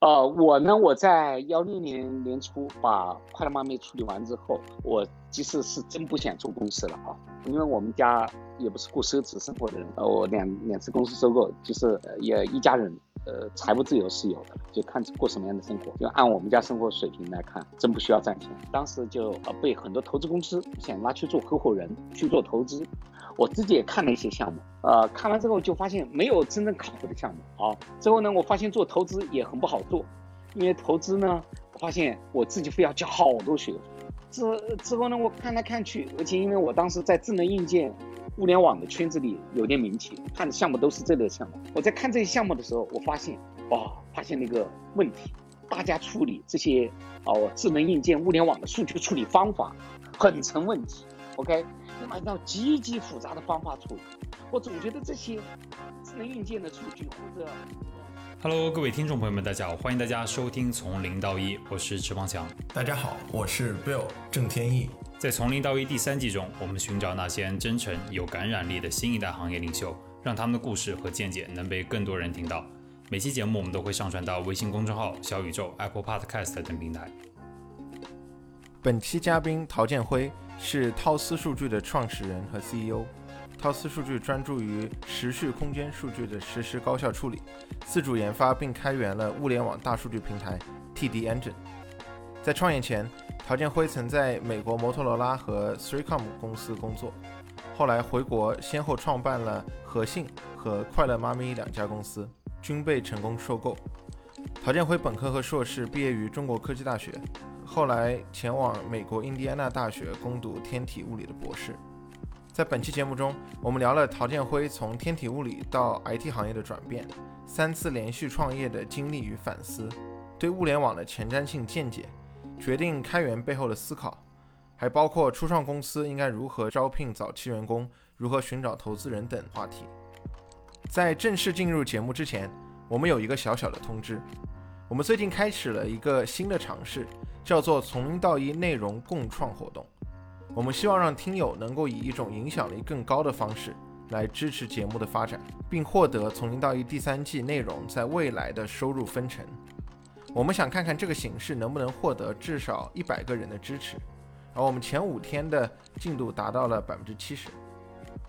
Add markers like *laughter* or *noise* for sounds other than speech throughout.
呃，我呢，我在幺六年年初把快乐妈咪处理完之后，我其实是真不想做公司了啊，因为我们家也不是过奢侈生活的人，呃，我两两次公司收购，就是也一家人，呃，财务自由是有的，就看过什么样的生活，就按我们家生活水平来看，真不需要赚钱。当时就呃被很多投资公司想拉去做合伙人，去做投资。我自己也看了一些项目，呃，看完之后就发现没有真正靠谱的项目啊。之后呢，我发现做投资也很不好做，因为投资呢，我发现我自己非要交好多学费。之之后呢，我看来看去，而且因为我当时在智能硬件、物联网的圈子里有点名气，看的项目都是这类项目。我在看这些项目的时候，我发现，哦，发现了一个问题，大家处理这些哦智能硬件、物联网的数据处理方法很成问题。OK。按照极其复杂的方法处理，我总觉得这些智能硬件的数据或者，Hello，各位听众朋友们，大家好，欢迎大家收听从零到一，我是池方强。大家好，我是 Bill 郑天意。在从零到一第三季中，我们寻找那些真诚有感染力的新一代行业领袖，让他们的故事和见解能被更多人听到。每期节目我们都会上传到微信公众号、小宇宙、Apple Podcast 等平台。本期嘉宾陶建辉。是涛思数据的创始人和 CEO。涛思数据专注于时序空间数据的实时高效处理，自主研发并开源了物联网大数据平台 TD Engine。在创业前，陶建辉曾在美国摩托罗拉和 Threecom 公司工作，后来回国，先后创办了和信和快乐妈咪两家公司，均被成功收购。陶建辉本科和硕士毕业于中国科技大学。后来前往美国印第安纳大学攻读天体物理的博士。在本期节目中，我们聊了陶建辉从天体物理到 IT 行业的转变，三次连续创业的经历与反思，对物联网的前瞻性见解，决定开源背后的思考，还包括初创公司应该如何招聘早期员工，如何寻找投资人等话题。在正式进入节目之前，我们有一个小小的通知。我们最近开始了一个新的尝试，叫做“从零到一”内容共创活动。我们希望让听友能够以一种影响力更高的方式来支持节目的发展，并获得“从零到一”第三季内容在未来的收入分成。我们想看看这个形式能不能获得至少一百个人的支持，而我们前五天的进度达到了百分之七十。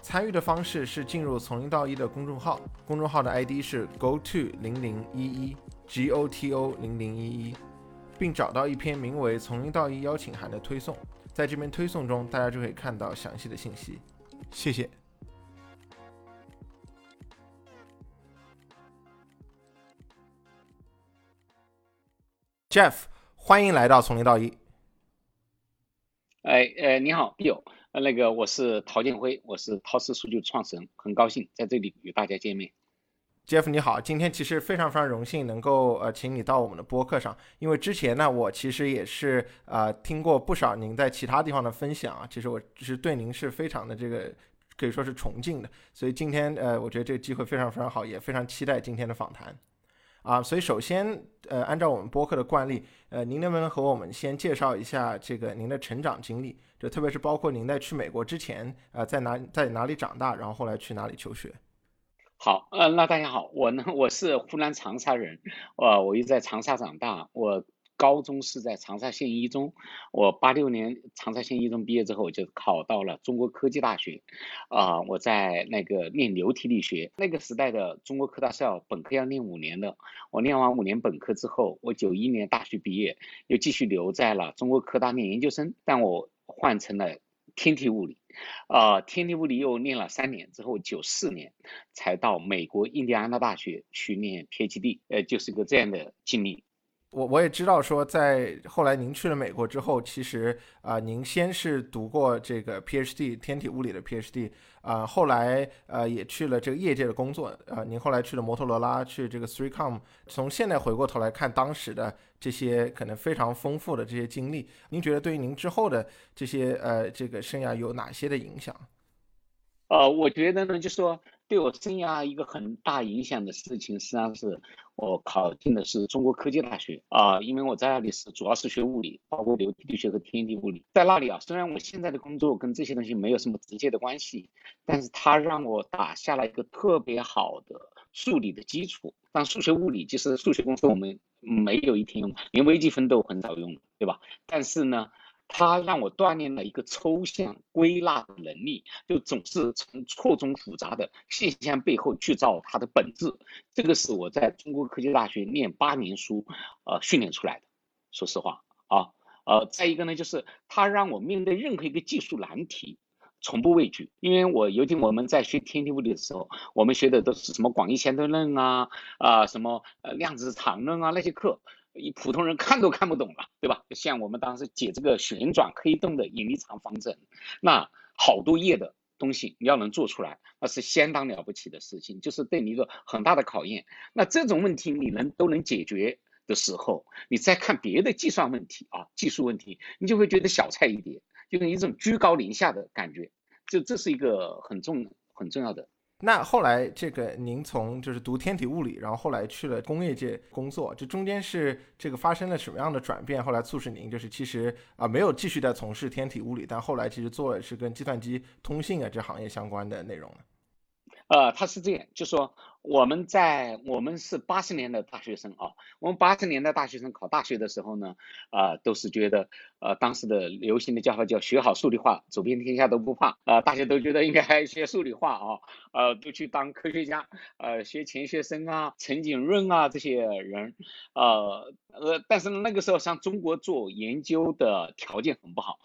参与的方式是进入“从零到一”的公众号，公众号的 ID 是 go to 零零一一。G O T O 零零一一，并找到一篇名为《从零到一邀请函》的推送，在这篇推送中，大家就可以看到详细的信息。谢谢。Jeff，欢迎来到从零到一。哎，呃，你好，Bill，那个我是陶建辉，我是陶思数据创始人，很高兴在这里与大家见面。Jeff 你好，今天其实非常非常荣幸能够呃请你到我们的播客上，因为之前呢我其实也是呃听过不少您在其他地方的分享啊，其实我是对您是非常的这个可以说是崇敬的，所以今天呃我觉得这个机会非常非常好，也非常期待今天的访谈啊，所以首先呃按照我们播客的惯例，呃您能不能和我们先介绍一下这个您的成长经历，就特别是包括您在去美国之前呃在哪在哪里长大，然后后来去哪里求学。好，呃，那大家好，我呢，我是湖南长沙人，呃，我一直在长沙长大，我高中是在长沙县一中，我八六年长沙县一中毕业之后，就考到了中国科技大学，啊，我在那个念流体力学，那个时代的中国科大是要本科要念五年的，我念完五年本科之后，我九一年大学毕业，又继续留在了中国科大念研究生，但我换成了。天体物理，啊，天体物理又念了三年之后，九四年才到美国印第安纳大学去念 PhD，呃，就是一个这样的经历。我我也知道说，在后来您去了美国之后，其实啊，您先是读过这个 PhD 天体物理的 PhD，啊，后来呃也去了这个业界的工作，呃，您后来去了摩托罗拉，去这个 Threecom，从现在回过头来看当时的这些可能非常丰富的这些经历，您觉得对于您之后的这些呃这个生涯有哪些的影响？呃，我觉得呢，就是说。对我生涯一个很大影响的事情，实际上是我考进的是中国科技大学啊，因为我在那里是主要是学物理，包括流体力学和天体物理。在那里啊，虽然我现在的工作跟这些东西没有什么直接的关系，但是它让我打下了一个特别好的数理的基础。但数学、物理，即使数学公司我们没有一天用，连微积分都很少用，对吧？但是呢，它让我锻炼了一个抽象归纳的能力，就总是从错综复杂的现象背后去找它的本质。这个是我在中国科技大学念八年书，呃，训练出来的。说实话啊，呃，再一个呢，就是它让我面对任何一个技术难题。从不畏惧，因为我尤其我们在学天体物理的时候，我们学的都是什么广义相对论啊，啊什么呃量子场论啊那些课，一普通人看都看不懂了，对吧？像我们当时解这个旋转黑洞的引力场方程，那好多页的东西你要能做出来，那是相当了不起的事情，就是对你一个很大的考验。那这种问题你能都能解决的时候，你再看别的计算问题啊，技术问题，你就会觉得小菜一碟。就是一种居高临下的感觉，就这是一个很重很重要的。那后来这个您从就是读天体物理，然后后来去了工业界工作，这中间是这个发生了什么样的转变？后来促使您就是其实啊没有继续在从事天体物理，但后来其实做的是跟计算机通信啊这行业相关的内容呢？呃，他是这样，就说我们在我们是八十年的大学生啊，我们八十年代大学生考大学的时候呢，啊，都是觉得呃当时的流行的叫法叫学好数理化，走遍天下都不怕啊，大家都觉得应该学数理化啊，呃，都去当科学家，呃，学钱学森啊、陈景润啊这些人，呃呃，但是那个时候像中国做研究的条件很不好。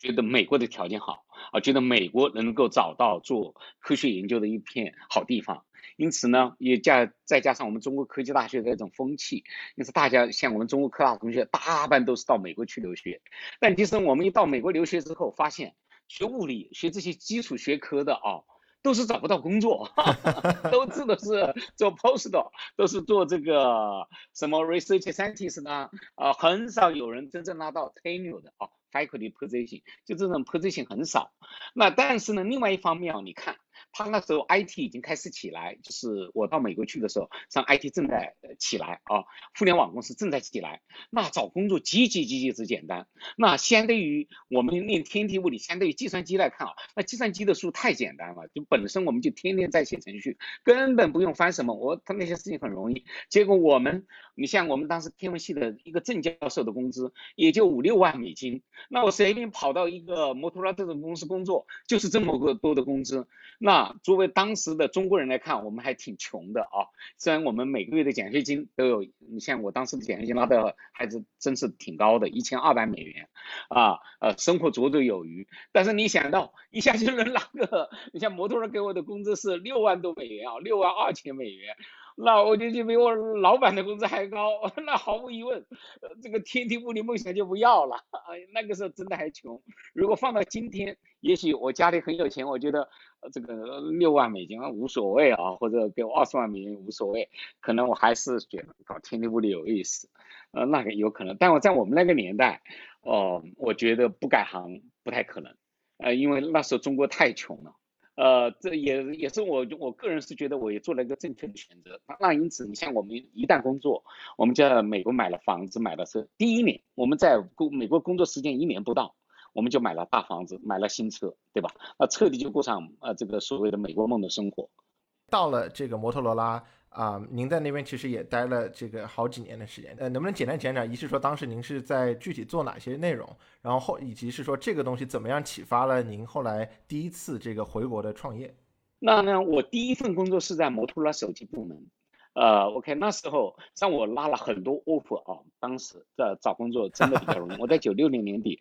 觉得美国的条件好啊，觉得美国能够找到做科学研究的一片好地方，因此呢，也加再加上我们中国科技大学的这种风气，因此大家像我们中国科大同学，大半都是到美国去留学。但其实我们一到美国留学之后，发现学物理、学这些基础学科的啊，都是找不到工作，*laughs* 都指的是做 postdoc，都是做这个什么 research scientist 呢？啊，很少有人真正拿到 tenure 的啊。faculty position 就这种 position 很少，那但是呢，另外一方面啊，你看。他那时候 IT 已经开始起来，就是我到美国去的时候，像 IT 正在起来啊，互联网公司正在起来，那找工作极其极其之简单。那相对于我们练天体物理，相对于计算机来看啊，那计算机的书太简单了，就本身我们就天天在写程序，根本不用翻什么，我他那些事情很容易。结果我们，你像我们当时天文系的一个正教授的工资也就五六万美金，那我随便跑到一个摩托罗拉这种公司工作，就是这么个多的工资。那作为当时的中国人来看，我们还挺穷的啊。虽然我们每个月的奖学金都有，你像我当时的奖学金拿的还是真是挺高的，一千二百美元，啊，呃，生活绰绰有余。但是你想到一下就能拿个，你像摩托罗拉给我的工资是六万多美元啊，六万二千美元。那我就就比我老板的工资还高，*laughs* 那毫无疑问，这个天体物理梦想就不要了。*laughs* 哎，那个时候真的还穷。如果放到今天，也许我家里很有钱，我觉得这个六万美金无所谓啊，或者给我二十万美元无所谓，可能我还是觉得搞天体物理有意思。呃，那个有可能，但我在我们那个年代，哦，我觉得不改行不太可能。呃，因为那时候中国太穷了。呃，这也也是我我个人是觉得我也做了一个正确的选择。那因此，你像我们一旦工作，我们在美国买了房子，买了车，第一年我们在工美国工作时间一年不到，我们就买了大房子，买了新车，对吧？那彻底就过上呃这个所谓的美国梦的生活。到了这个摩托罗拉。啊，您在那边其实也待了这个好几年的时间，呃，能不能简单讲讲？一是说当时您是在具体做哪些内容，然后后以及是说这个东西怎么样启发了您后来第一次这个回国的创业？那呢，我第一份工作是在摩托罗拉手机部门。呃，OK，那时候让我拉了很多 offer 啊，当时在找工作真的比较容易。我在九六年年底，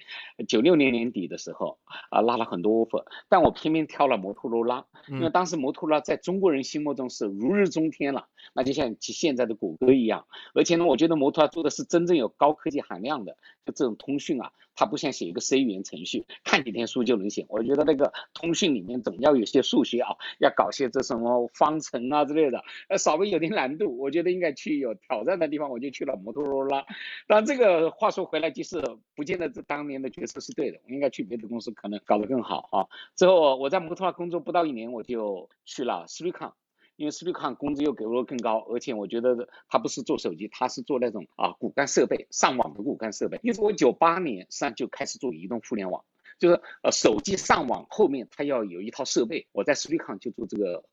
九六年年底的时候啊，拉了很多 offer，但我偏偏挑了摩托罗拉，因为当时摩托罗拉在中国人心目中是如日中天了，那就像现在的谷歌一样。而且呢，我觉得摩托罗拉做的是真正有高科技含量的，就这种通讯啊。它不像写一个 C 语言程序，看几天书就能写。我觉得那个通讯里面总要有些数学啊，要搞些这什么方程啊之类的，呃，稍微有点难度。我觉得应该去有挑战的地方，我就去了摩托罗拉。但这个话说回来，就是不见得这当年的决策是对的，我应该去别的公司，可能搞得更好啊。之后我在摩托罗拉工作不到一年，我就去了 s r i c o n 因为 s p i c o n 工资又给我更高，而且我觉得他不是做手机，他是做那种啊骨干设备、上网的骨干设备。因为我九八年上就开始做移动互联网，就是呃手机上网后面他要有一套设备，我在 s p i c o n 就做这个。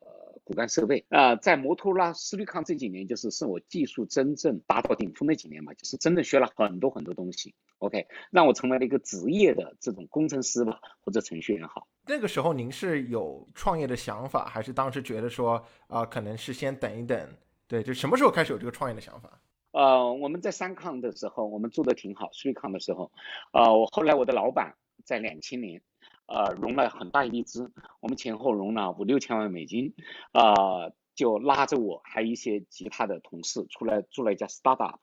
骨干设备。啊，在摩托罗拉、斯利康这几年，就是是我技术真正达到顶峰的几年嘛，就是真的学了很多很多东西。OK，让我成为了一个职业的这种工程师吧，或者程序员好。那个时候您是有创业的想法，还是当时觉得说啊，可能是先等一等？对，就什么时候开始有这个创业的想法？呃，我们在三抗的时候，我们做的挺好。瑞康的时候，呃，我后来我的老板在两千年，呃，融了很大一笔资，我们前后融了五六千万美金，啊，就拉着我还有一些其他的同事出来做了一家 startup，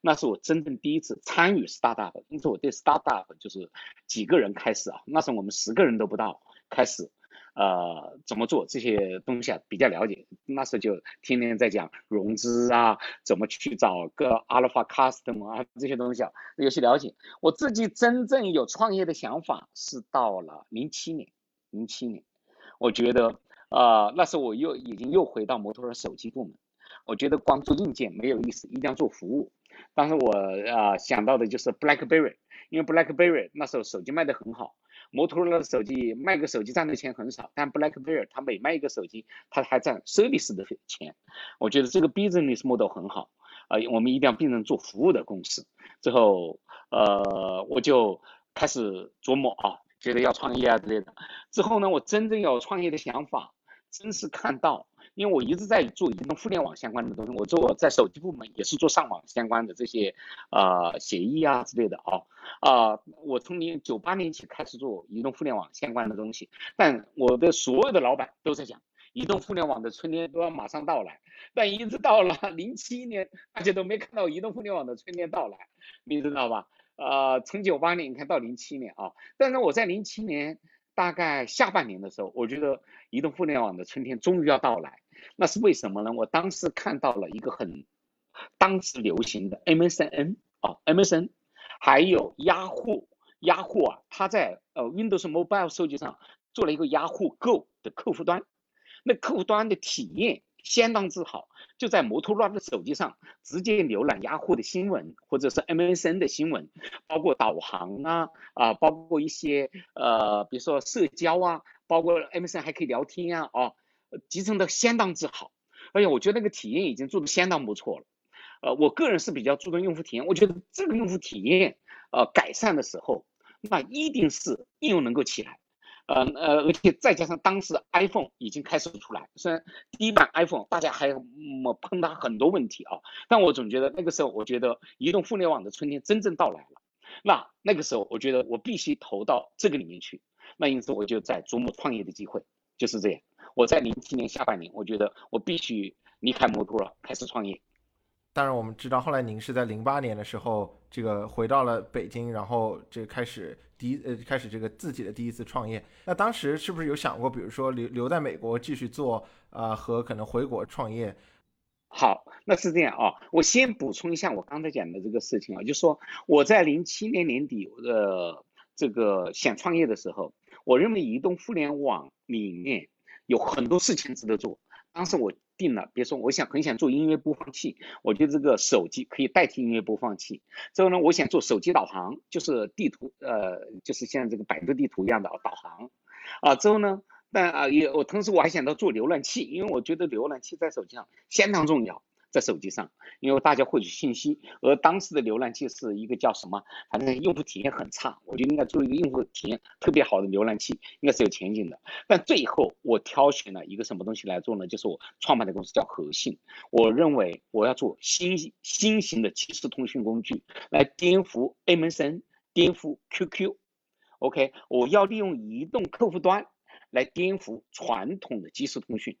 那是我真正第一次参与 startup，因此我对 startup 就是几个人开始啊，那时候我们十个人都不到开始。呃，怎么做这些东西啊？比较了解，那时候就天天在讲融资啊，怎么去找个 alpha Custom 啊，这些东西啊，有些了解。我自己真正有创业的想法是到了零七年，零七年，我觉得，呃，那时候我又已经又回到摩托罗手机部门，我觉得光做硬件没有意思，一定要做服务。当时我啊想到的就是 BlackBerry，因为 BlackBerry 那时候手机卖得很好。摩托罗拉的手机卖个手机赚的钱很少，但 BlackBerry 它每卖一个手机，它还赚 service 的钱。我觉得这个 business model 很好呃，我们一定要变成做服务的公司。之后，呃，我就开始琢磨啊，觉得要创业啊之类的。之后呢，我真正有创业的想法，真是看到。因为我一直在做移动互联网相关的东西，我做在手机部门也是做上网相关的这些呃协议啊之类的啊啊，我从零九八年起开始做移动互联网相关的东西，但我的所有的老板都在讲移动互联网的春天都要马上到来，但一直到了 *laughs* 零七年，大家都没看到移动互联网的春天到来，你知道吧？呃，从九八年你看到零七年啊，但是我在零七年大概下半年的时候，我觉得移动互联网的春天终于要到来。那是为什么呢？我当时看到了一个很当时流行的 MSN 啊，MSN，还有 Yahoo，Yahoo 啊，它在呃 Windows Mobile 手机上做了一个 Yahoo Go 的客户端，那客户端的体验相当之好，就在摩托罗拉的手机上直接浏览 Yahoo 的新闻或者是 MSN 的新闻，包括导航啊啊，包括一些呃，比如说社交啊，包括 MSN 还可以聊天啊啊。集成的相当之好，而且我觉得那个体验已经做的相当不错了。呃，我个人是比较注重用户体验，我觉得这个用户体验呃改善的时候，那一定是应用能够起来。呃呃，而且再加上当时 iPhone 已经开始出来，虽然第一版 iPhone 大家还么碰到很多问题啊，但我总觉得那个时候，我觉得移动互联网的春天真正到来了。那那个时候，我觉得我必须投到这个里面去。那因此，我就在琢磨创业的机会，就是这样。我在零七年下半年，我觉得我必须离开摩托了，开始创业。当然，我们知道后来您是在零八年的时候，这个回到了北京，然后这开始第一呃开始这个自己的第一次创业。那当时是不是有想过，比如说留留在美国继续做啊，和可能回国创业？好，那是这样啊。我先补充一下我刚才讲的这个事情啊，就说我在零七年年底呃这个想创业的时候，我认为移动互联网里面。有很多事情值得做。当时我定了，比如说我想很想做音乐播放器，我觉得这个手机可以代替音乐播放器。之后呢，我想做手机导航，就是地图，呃，就是像这个百度地图一样的导航。啊，之后呢，但啊也我同时我还想到做浏览器，因为我觉得浏览器在手机上相当重要。在手机上，因为大家获取信息，而当时的浏览器是一个叫什么，反正用户体验很差，我就应该做一个用户体验特别好的浏览器，应该是有前景的。但最后我挑选了一个什么东西来做呢？就是我创办的公司叫和信，我认为我要做新新型的即时通讯工具，来颠覆 MSN，颠覆 QQ。OK，我要利用移动客户端来颠覆传统的即时通讯。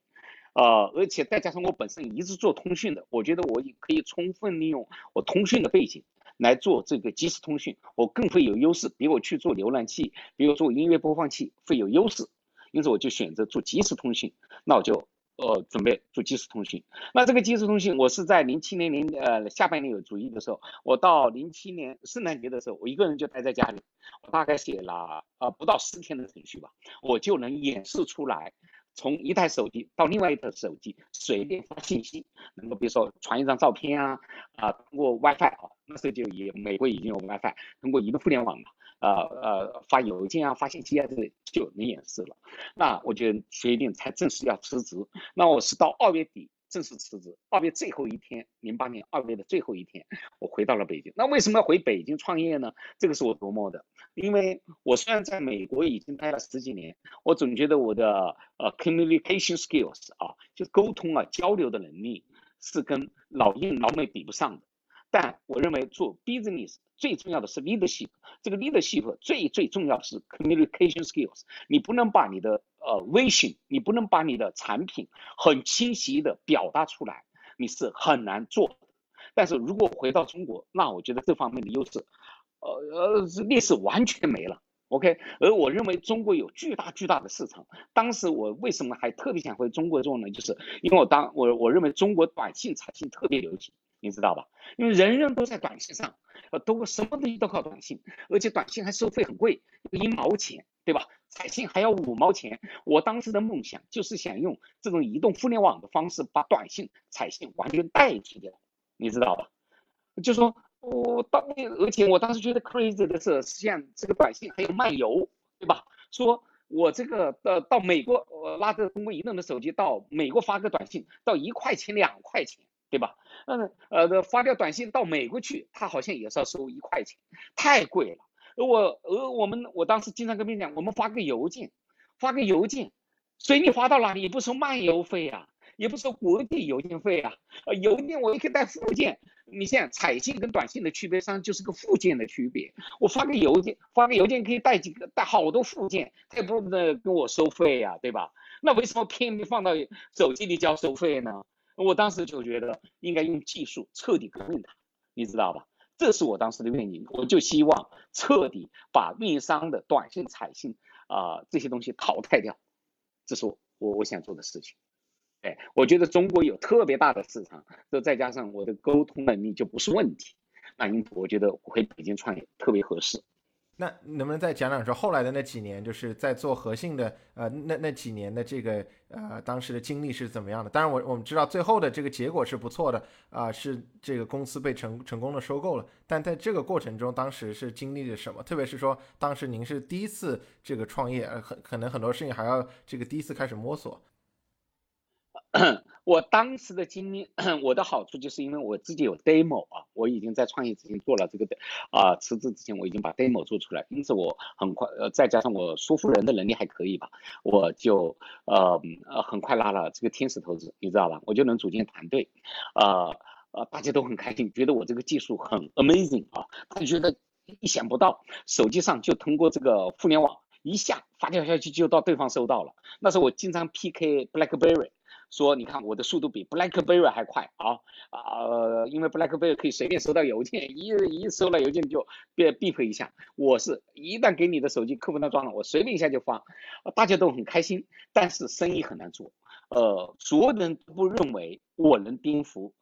呃，而且再加上我本身一直做通讯的，我觉得我也可以充分利用我通讯的背景来做这个即时通讯，我更会有优势，比我去做浏览器，比如做音乐播放器会有优势，因此我就选择做即时通讯，那我就呃准备做即时通讯。那这个即时通讯，我是在零七年零呃下半年有主意的时候，我到零七年圣诞节的时候，我一个人就待在家里，我大概写了呃不到十天的程序吧，我就能演示出来。从一台手机到另外一台手机随便发信息，能够比如说传一张照片啊，啊，通过 WiFi 啊，那时候就也美国已经有 WiFi，通过移动互联网嘛，呃呃发邮件啊，发信息啊，这就能演示了。那我就决定才正式要辞职。那我是到二月底。正式辞职，二月最后一天，零八年二月的最后一天，我回到了北京。那为什么要回北京创业呢？这个是我琢磨的，因为我虽然在美国已经待了十几年，我总觉得我的呃 communication skills 啊，就沟通啊交流的能力是跟老印老美比不上的。但我认为做 business 最重要的是 leadership，这个 leadership 最最重要的是 communication skills。你不能把你的呃微信，你不能把你的产品很清晰的表达出来，你是很难做。但是如果回到中国，那我觉得这方面的优势，呃呃劣势完全没了。OK，而我认为中国有巨大巨大的市场。当时我为什么还特别想回中国做呢？就是因为我当我我认为中国短信产信特别流行。你知道吧？因为人人都在短信上，呃，都什么东西都靠短信，而且短信还收费很贵，一毛钱，对吧？彩信还要五毛钱。我当时的梦想就是想用这种移动互联网的方式把短信、彩信完全代替掉，你知道吧？就说我当，而且我当时觉得 crazy 的是，像这个短信还有漫游，对吧？说我这个呃到美国，我拉着中国移动的手机到美国发个短信，到一块钱两块钱。对吧？嗯，呃，发条短信到美国去，他好像也是要收一块钱，太贵了。而我，而我们，我当时经常跟别人讲，我们发个邮件，发个邮件，随你发到哪里，也不收漫游费啊，也不收国际邮件费啊。呃，邮件我也可以带附件。你像彩信跟短信的区别上就是个附件的区别。我发个邮件，发个邮件可以带几个，带好多附件，他也不能跟我收费呀，对吧？那为什么偏偏放到手机里交收费呢？我当时就觉得应该用技术彻底革命它，你知道吧？这是我当时的愿景，我就希望彻底把运营商的短信、彩信啊这些东西淘汰掉，这是我我我想做的事情。哎，我觉得中国有特别大的市场，这再加上我的沟通能力就不是问题，那因此我觉得回北京创业特别合适。那能不能再讲讲说后来的那几年，就是在做核心的呃那那几年的这个呃当时的经历是怎么样的？当然我我们知道最后的这个结果是不错的啊，是这个公司被成成功的收购了。但在这个过程中，当时是经历了什么？特别是说当时您是第一次这个创业，呃很可能很多事情还要这个第一次开始摸索。*coughs* 我当时的经历，*clears throat* 我的好处就是因为我自己有 demo 啊，我已经在创业之前做了这个的啊，辞职之前我已经把 demo 做出来，因此我很快呃，再加上我说服人的能力还可以吧，我就呃呃很快拉了这个天使投资，你知道吧？我就能组建团队，呃呃大家都很开心，觉得我这个技术很 amazing 啊，他就觉得意想不到，手机上就通过这个互联网一下发条消息就到对方收到了，那时候我经常 PK BlackBerry。说，你看我的速度比 BlackBerry 还快啊啊！因为 BlackBerry 可以随便收到邮件，一一收到邮件就别 beep 一下。我是一旦给你的手机客户端装了，我随便一下就发，大家都很开心。但是生意很难做，呃，所有人都不认为我能颠覆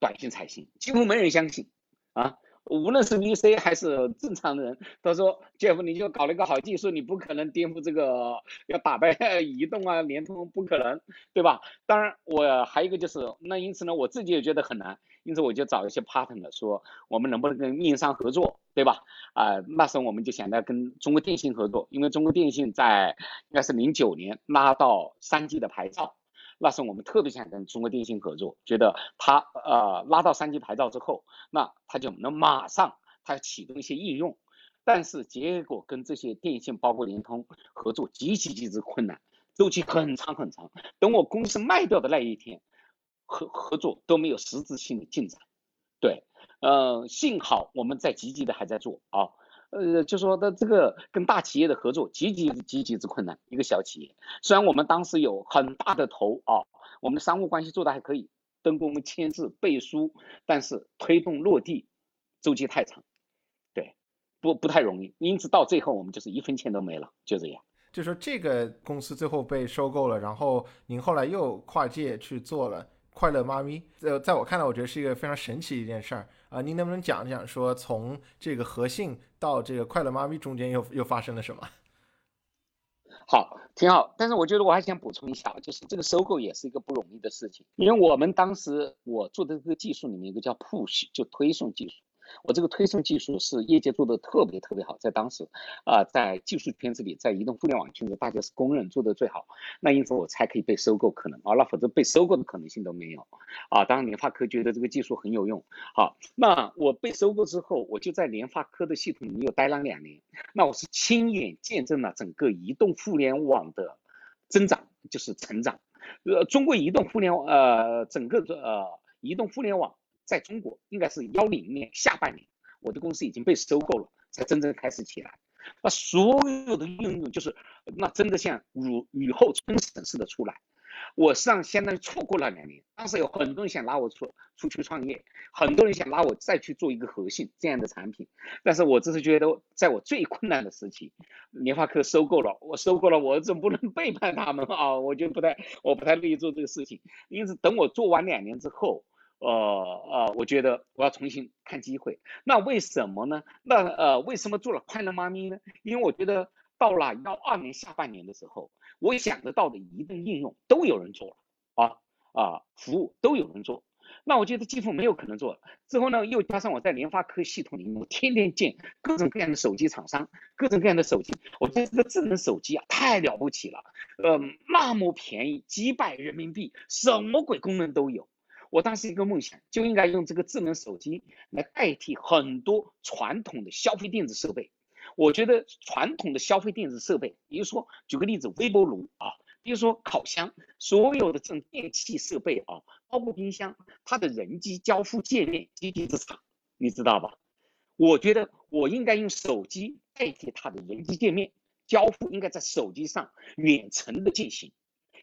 短信彩信，几乎没人相信啊。无论是 VC 还是正常的人，他说：“Jeff，你就搞了一个好技术，你不可能颠覆这个，要打败 *laughs* 移动啊、联通，不可能，对吧？”当然，我还有一个就是，那因此呢，我自己也觉得很难，因此我就找一些 partner 说，我们能不能跟运营商合作，对吧？啊，那时候我们就想到跟中国电信合作，因为中国电信在应该是零九年拉到三 G 的牌照。那是我们特别想跟中国电信合作，觉得他呃拉到三级牌照之后，那他就能马上他启动一些应用，但是结果跟这些电信包括联通合作极其极之困难，周期很长很长。等我公司卖掉的那一天，合合作都没有实质性的进展。对，呃，幸好我们在积极的还在做啊。呃，就说的这个跟大企业的合作极其极其之困难。一个小企业，虽然我们当时有很大的头啊，我们的商务关系做的还可以，登公签字背书，但是推动落地周期太长，对，不不太容易。因此到最后我们就是一分钱都没了，就这样。就说这个公司最后被收购了，然后您后来又跨界去做了快乐妈咪。在，在我看来，我觉得是一个非常神奇的一件事儿。啊，您能不能讲讲说从这个和信到这个快乐妈咪中间又又发生了什么？好，挺好。但是我觉得我还想补充一下，就是这个收购也是一个不容易的事情，因为我们当时我做的这个技术里面有个叫 push，就推送技术。我这个推送技术是业界做的特别特别好，在当时，啊，在技术圈子里，在移动互联网圈子，大家是公认做的最好。那因此我才可以被收购，可能啊，那否则被收购的可能性都没有。啊，当然联发科觉得这个技术很有用。好，那我被收购之后，我就在联发科的系统里面又待了两年。那我是亲眼见证了整个移动互联网的增长，就是成长。呃，中国移动互联，呃，整个的呃移动互联网。在中国应该是幺零年下半年，我的公司已经被收购了，才真正开始起来。那所有的应用就是，那真的像如雨后春笋似的出来。我实际上相当于错过了两年，当时有很多人想拉我出出去创业，很多人想拉我再去做一个核心这样的产品，但是我只是觉得，在我最困难的时期，联发科收购了我，收购了我，总不能背叛他们啊？我就不太，我不太乐意做这个事情。因此，等我做完两年之后。呃呃，我觉得我要重新看机会。那为什么呢？那呃，为什么做了快乐妈咪呢？因为我觉得到了幺二年下半年的时候，我想得到的移动应用都有人做了啊啊，服务都有人做。那我觉得几乎没有可能做了。之后呢，又加上我在联发科系统里面，我天天见各种各样的手机厂商，各种各样的手机。我觉得这个智能手机啊，太了不起了，呃，那么便宜，几百人民币，什么鬼功能都有。我当时一个梦想，就应该用这个智能手机来代替很多传统的消费电子设备。我觉得传统的消费电子设备，比如说举个例子，微波炉啊，比如说烤箱，所有的这种电器设备啊，包括冰箱，它的人机交互界面极其之差，你知道吧？我觉得我应该用手机代替它的人机界面交付，应该在手机上远程的进行。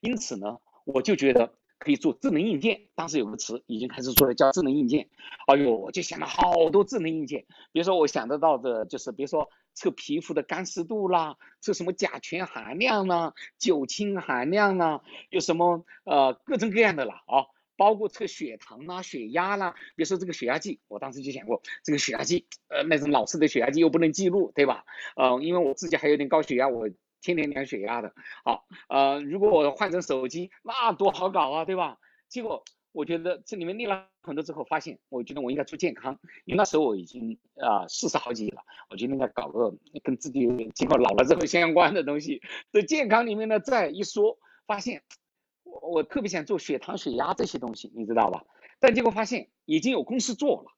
因此呢，我就觉得。可以做智能硬件，当时有个词已经开始出来叫智能硬件。哎呦，我就想了好多智能硬件，比如说我想得到的就是，比如说测皮肤的干湿度啦，测什么甲醛含量啦、酒精含量啦，有什么呃各种各样的啦啊，包括测血糖啦、血压啦。比如说这个血压计，我当时就想过，这个血压计，呃，那种老式的血压计又不能记录，对吧？呃，因为我自己还有点高血压，我。天天量血压的，好，呃，如果我换成手机，那多好搞啊，对吧？结果我觉得这里面练了很多之后，发现我觉得我应该做健康，因为那时候我已经啊四十好几了，我觉得应该搞个跟自己经过老了之后相关的东西。在健康里面呢，再一说，发现我我特别想做血糖、血压这些东西，你知道吧？但结果发现已经有公司做了。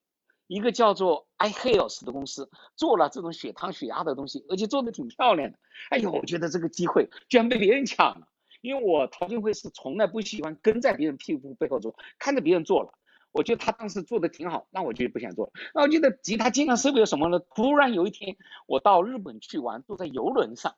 一个叫做 iHealth 的公司做了这种血糖、血压的东西，而且做的挺漂亮的。哎呦，我觉得这个机会居然被别人抢了。因为我陶金辉是从来不喜欢跟在别人屁股背后做，看着别人做了，我觉得他当时做的挺好，那我就不想做了。那我觉得吉他健康设备有什么呢？突然有一天我到日本去玩，坐在游轮上，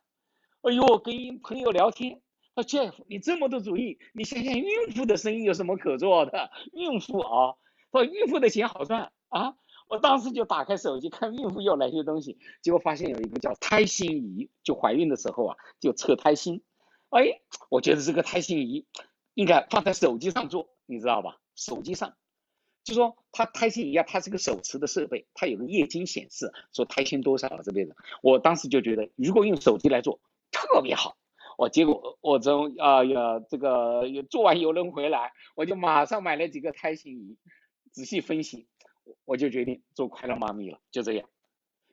哎呦，跟朋友聊天，说 Jeff，你这么多主意，你想想孕妇的生意有什么可做的？孕妇啊，说孕妇的钱好赚。啊！我当时就打开手机看孕妇有哪些东西，结果发现有一个叫胎心仪，就怀孕的时候啊，就测胎心。哎，我觉得这个胎心仪应该放在手机上做，你知道吧？手机上，就说它胎心仪啊，它是个手持的设备，它有个液晶显示，说胎心多少啊之类的。我当时就觉得，如果用手机来做，特别好。我结果我从啊呀这个做完游轮回来，我就马上买了几个胎心仪，仔细分析。我就决定做快乐妈咪了，就这样，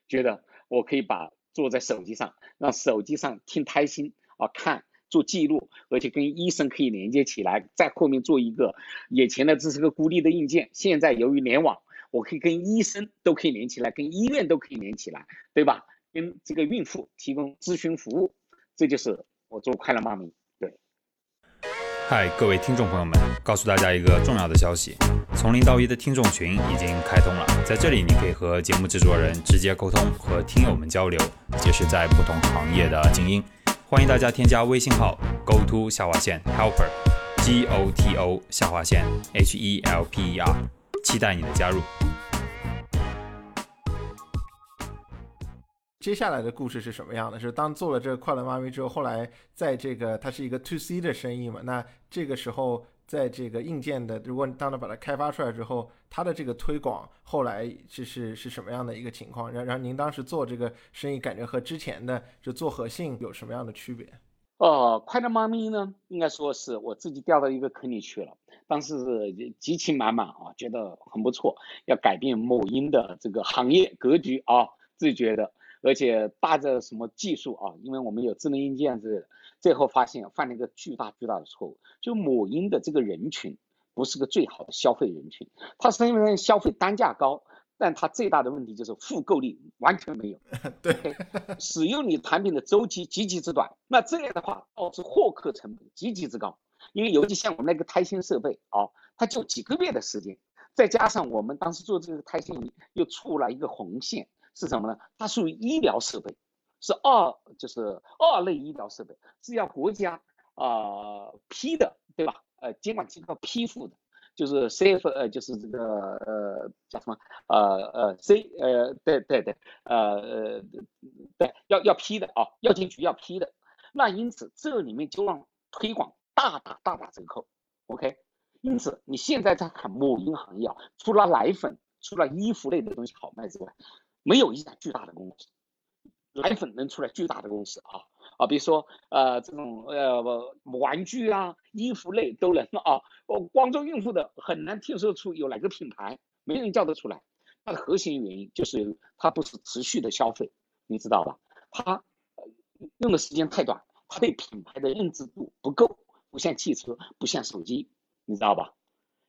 觉得我可以把坐在手机上，让手机上听胎心啊，看做记录，而且跟医生可以连接起来，在后面做一个，以前呢这是个孤立的硬件，现在由于联网，我可以跟医生都可以连起来，跟医院都可以连起来，对吧？跟这个孕妇提供咨询服务，这就是我做快乐妈咪。嗨，各位听众朋友们，告诉大家一个重要的消息：从零到一的听众群已经开通了，在这里你可以和节目制作人直接沟通，和听友们交流，皆是在不同行业的精英。欢迎大家添加微信号 go to 下划线 helper，g o t o 下划线 h e l p e r，期待你的加入。接下来的故事是什么样的？是当做了这个快乐妈咪之后，后来在这个它是一个 to C 的生意嘛？那这个时候在这个硬件的，如果你当它把它开发出来之后，它的这个推广后来就是是什么样的一个情况？然然后您当时做这个生意，感觉和之前的就做核心有什么样的区别？哦，快乐妈咪呢，应该说是我自己掉到一个坑里去了。当时是激情满满啊，觉得很不错，要改变某音的这个行业格局啊，自己觉得，而且搭着什么技术啊，因为我们有智能硬件之类的。最后发现犯了一个巨大巨大的错误，就母婴的这个人群不是个最好的消费人群，它虽然消费单价高。但它最大的问题就是复购率完全没有，*laughs* 对，使用你产品的周期极其之短，那这样的话导致获客成本极其之高，因为尤其像我们那个胎心设备啊，它就几个月的时间，再加上我们当时做这个胎心仪又出了一个红线，是什么呢？它属于医疗设备，是二就是二类医疗设备，是要国家啊批的，对吧？呃，监管机构批复的。就是 C F 呃，就是这个呃叫什么呃呃 C 呃对对对呃呃对要要批的啊，药监局要批的，那因此这里面就让推广大打大打折扣，OK，因此你现在在看某银行业啊，除了奶粉、除了衣服类的东西好卖之外，没有一家巨大的公司，奶粉能出来巨大的公司啊。啊，比如说，呃，这种呃玩具啊、衣服类都能啊。我光做孕妇的很难听说出有哪个品牌，没人叫得出来。它的核心原因就是它不是持续的消费，你知道吧？它用的时间太短，它对品牌的认知度不够，不像汽车，不像手机，你知道吧？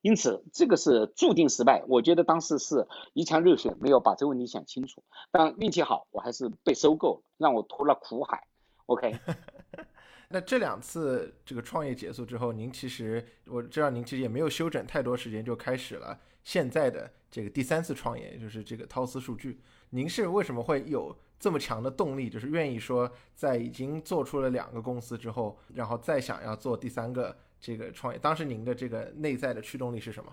因此，这个是注定失败。我觉得当时是一腔热血，没有把这个问题想清楚。但运气好，我还是被收购，让我脱了苦海。OK，*laughs* 那这两次这个创业结束之后，您其实我知道您其实也没有休整太多时间，就开始了现在的这个第三次创业，就是这个涛思数据。您是为什么会有这么强的动力，就是愿意说在已经做出了两个公司之后，然后再想要做第三个这个创业？当时您的这个内在的驱动力是什么？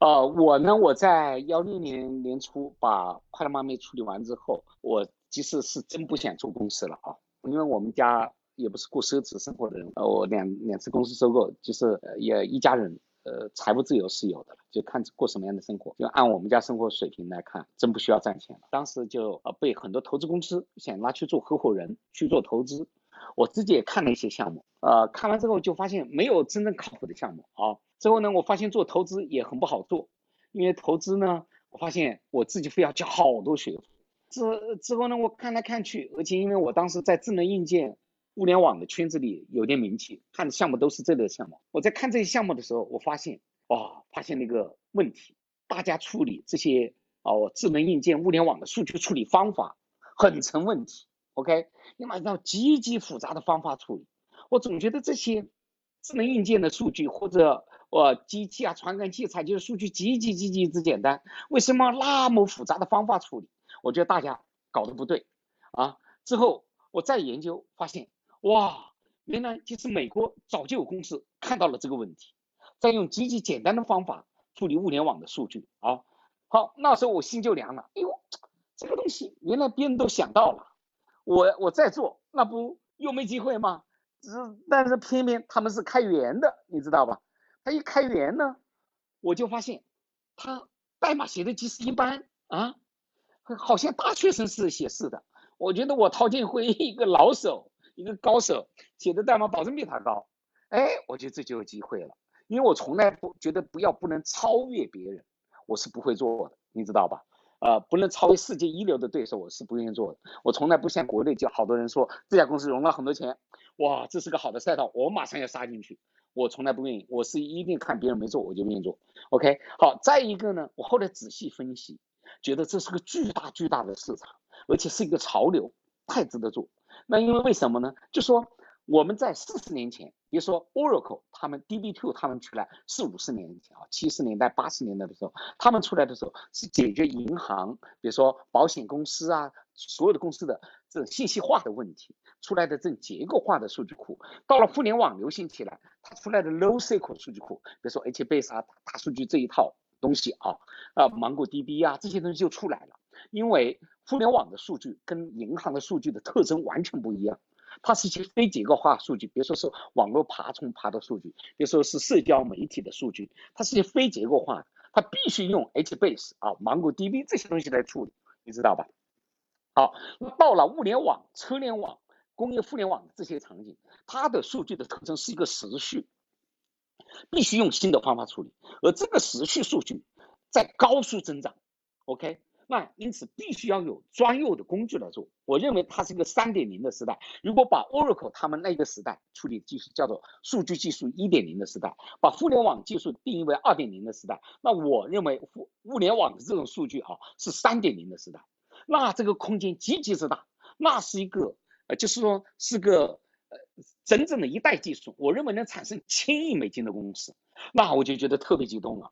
呃，我呢，我在幺六年年初把快乐妈咪处理完之后，我其实是真不想做公司了啊。因为我们家也不是过奢侈生活的人，呃，我两两次公司收购，就是也一家人，呃，财务自由是有的了，就看过什么样的生活。就按我们家生活水平来看，真不需要赚钱了。当时就呃被很多投资公司想拉去做合伙人，去做投资。我自己也看了一些项目，呃，看完之后就发现没有真正靠谱的项目啊。之后呢，我发现做投资也很不好做，因为投资呢，我发现我自己非要交好多学费。之之后呢，我看来看去，而且因为我当时在智能硬件、物联网的圈子里有点名气，看的项目都是这类项目。我在看这些项目的时候，我发现，哦，发现了一个问题，大家处理这些哦智能硬件、物联网的数据处理方法很成问题。OK，你买到极其复杂的方法处理，我总觉得这些智能硬件的数据或者我机器啊、传感器采集的数据极其极其之简单，为什么那么复杂的方法处理？我觉得大家搞得不对，啊，之后我再研究发现，哇，原来其实美国早就有公司看到了这个问题，在用极其简单的方法处理物联网的数据啊。好，那时候我心就凉了，哎呦，这个东西原来别人都想到了，我我在做，那不又没机会吗？只是但是偏偏他们是开源的，你知道吧？他一开源呢，我就发现他代码写的其实一般啊。好像大学生是写似的，我觉得我陶建辉一个老手，一个高手，写的代码保证比他高。哎，我觉得这就有机会了，因为我从来不觉得不要不能超越别人，我是不会做的，你知道吧？呃，不能超越世界一流的对手，我是不愿意做的。我从来不像国内就好多人说这家公司融了很多钱，哇，这是个好的赛道，我马上要杀进去。我从来不愿意，我是一定看别人没做我就愿意做。OK，好，再一个呢，我后来仔细分析。觉得这是个巨大巨大的市场，而且是一个潮流，太值得做。那因为为什么呢？就说我们在四十年前，比如说 Oracle 他们 DB2 他们出来四五十年以前啊，七十年代八十年代的时候，他们出来的时候是解决银行，比如说保险公司啊，所有的公司的这种信息化的问题，出来的这种结构化的数据库。到了互联网流行起来，它出来的 NoSQL 数据库，比如说 HBase 啊，大数据这一套。东西啊，啊，芒果 DB 啊，这些东西就出来了。因为互联网的数据跟银行的数据的特征完全不一样，它是一些非结构化数据，别说是网络爬虫爬的数据，别说是社交媒体的数据，它是些非结构化，它必须用 HBase 啊，芒果 DB 这些东西来处理，你知道吧？好，那到了物联网、车联网工业互联网这些场景，它的数据的特征是一个时序，必须用新的方法处理，而这个时序数据在高速增长。OK。那因此必须要有专用的工具来做。我认为它是一个三点零的时代。如果把 Oracle 他们那个时代处理技术叫做数据技术一点零的时代，把互联网技术定义为二点零的时代，那我认为物物联网的这种数据啊是三点零的时代。那这个空间极其之大，那是一个呃，就是说是个呃真正的一代技术。我认为能产生千亿美金的公司，那我就觉得特别激动了。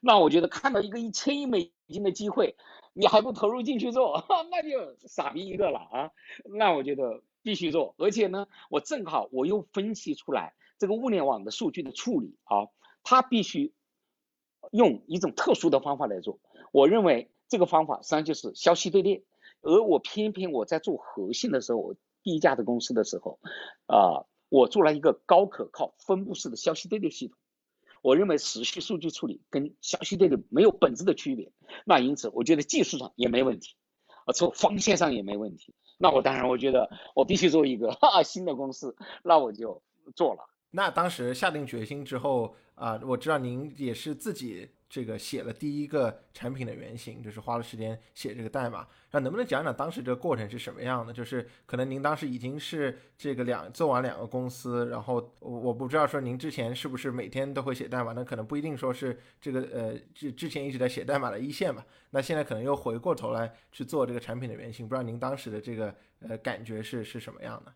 那我觉得看到一个一千亿美金的机会。你还不投入进去做，*laughs* 那就傻逼一个了啊！那我觉得必须做，而且呢，我正好我又分析出来这个物联网的数据的处理啊，它必须用一种特殊的方法来做。我认为这个方法实际上就是消息队列，而我偏偏我在做核心的时候，我第一家的公司的时候，啊，我做了一个高可靠分布式的消息队列系统。我认为时序数据处理跟消息队列没有本质的区别，那因此我觉得技术上也没问题，啊，从方向上也没问题。那我当然我觉得我必须做一个 *laughs* 哈新的公司，那我就做了。那当时下定决心之后啊，我知道您也是自己。这个写了第一个产品的原型，就是花了时间写这个代码。那能不能讲讲当时这个过程是什么样的？就是可能您当时已经是这个两做完两个公司，然后我我不知道说您之前是不是每天都会写代码，那可能不一定说是这个呃之之前一直在写代码的一线吧。那现在可能又回过头来去做这个产品的原型，不知道您当时的这个呃感觉是是什么样的？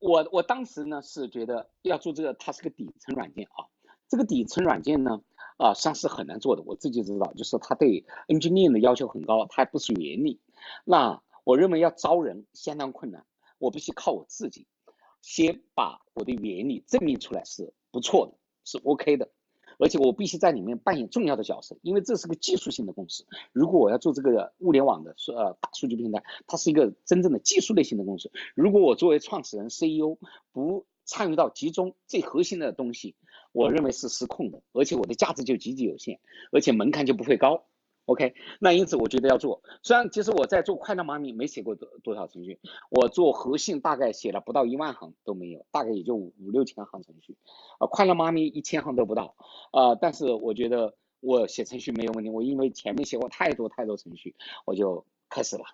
我我当时呢是觉得要做这个，它是个底层软件啊，这个底层软件呢。啊，上市很难做的，我自己知道，就是他对 engineering 的要求很高，他还不是原理。那我认为要招人相当困难，我必须靠我自己，先把我的原理证明出来是不错的，是 OK 的，而且我必须在里面扮演重要的角色，因为这是个技术性的公司。如果我要做这个物联网的呃大数据平台，它是一个真正的技术类型的公司。如果我作为创始人 CEO 不参与到其中最核心的东西，我认为是失控的，而且我的价值就极其有限，而且门槛就不会高。OK，那因此我觉得要做。虽然其实我在做快乐妈咪没写过多多少程序，我做核心大概写了不到一万行都没有，大概也就五五六千行程序。啊，快乐妈咪一千行都不到。啊，但是我觉得我写程序没有问题，我因为前面写过太多太多程序，我就开始了。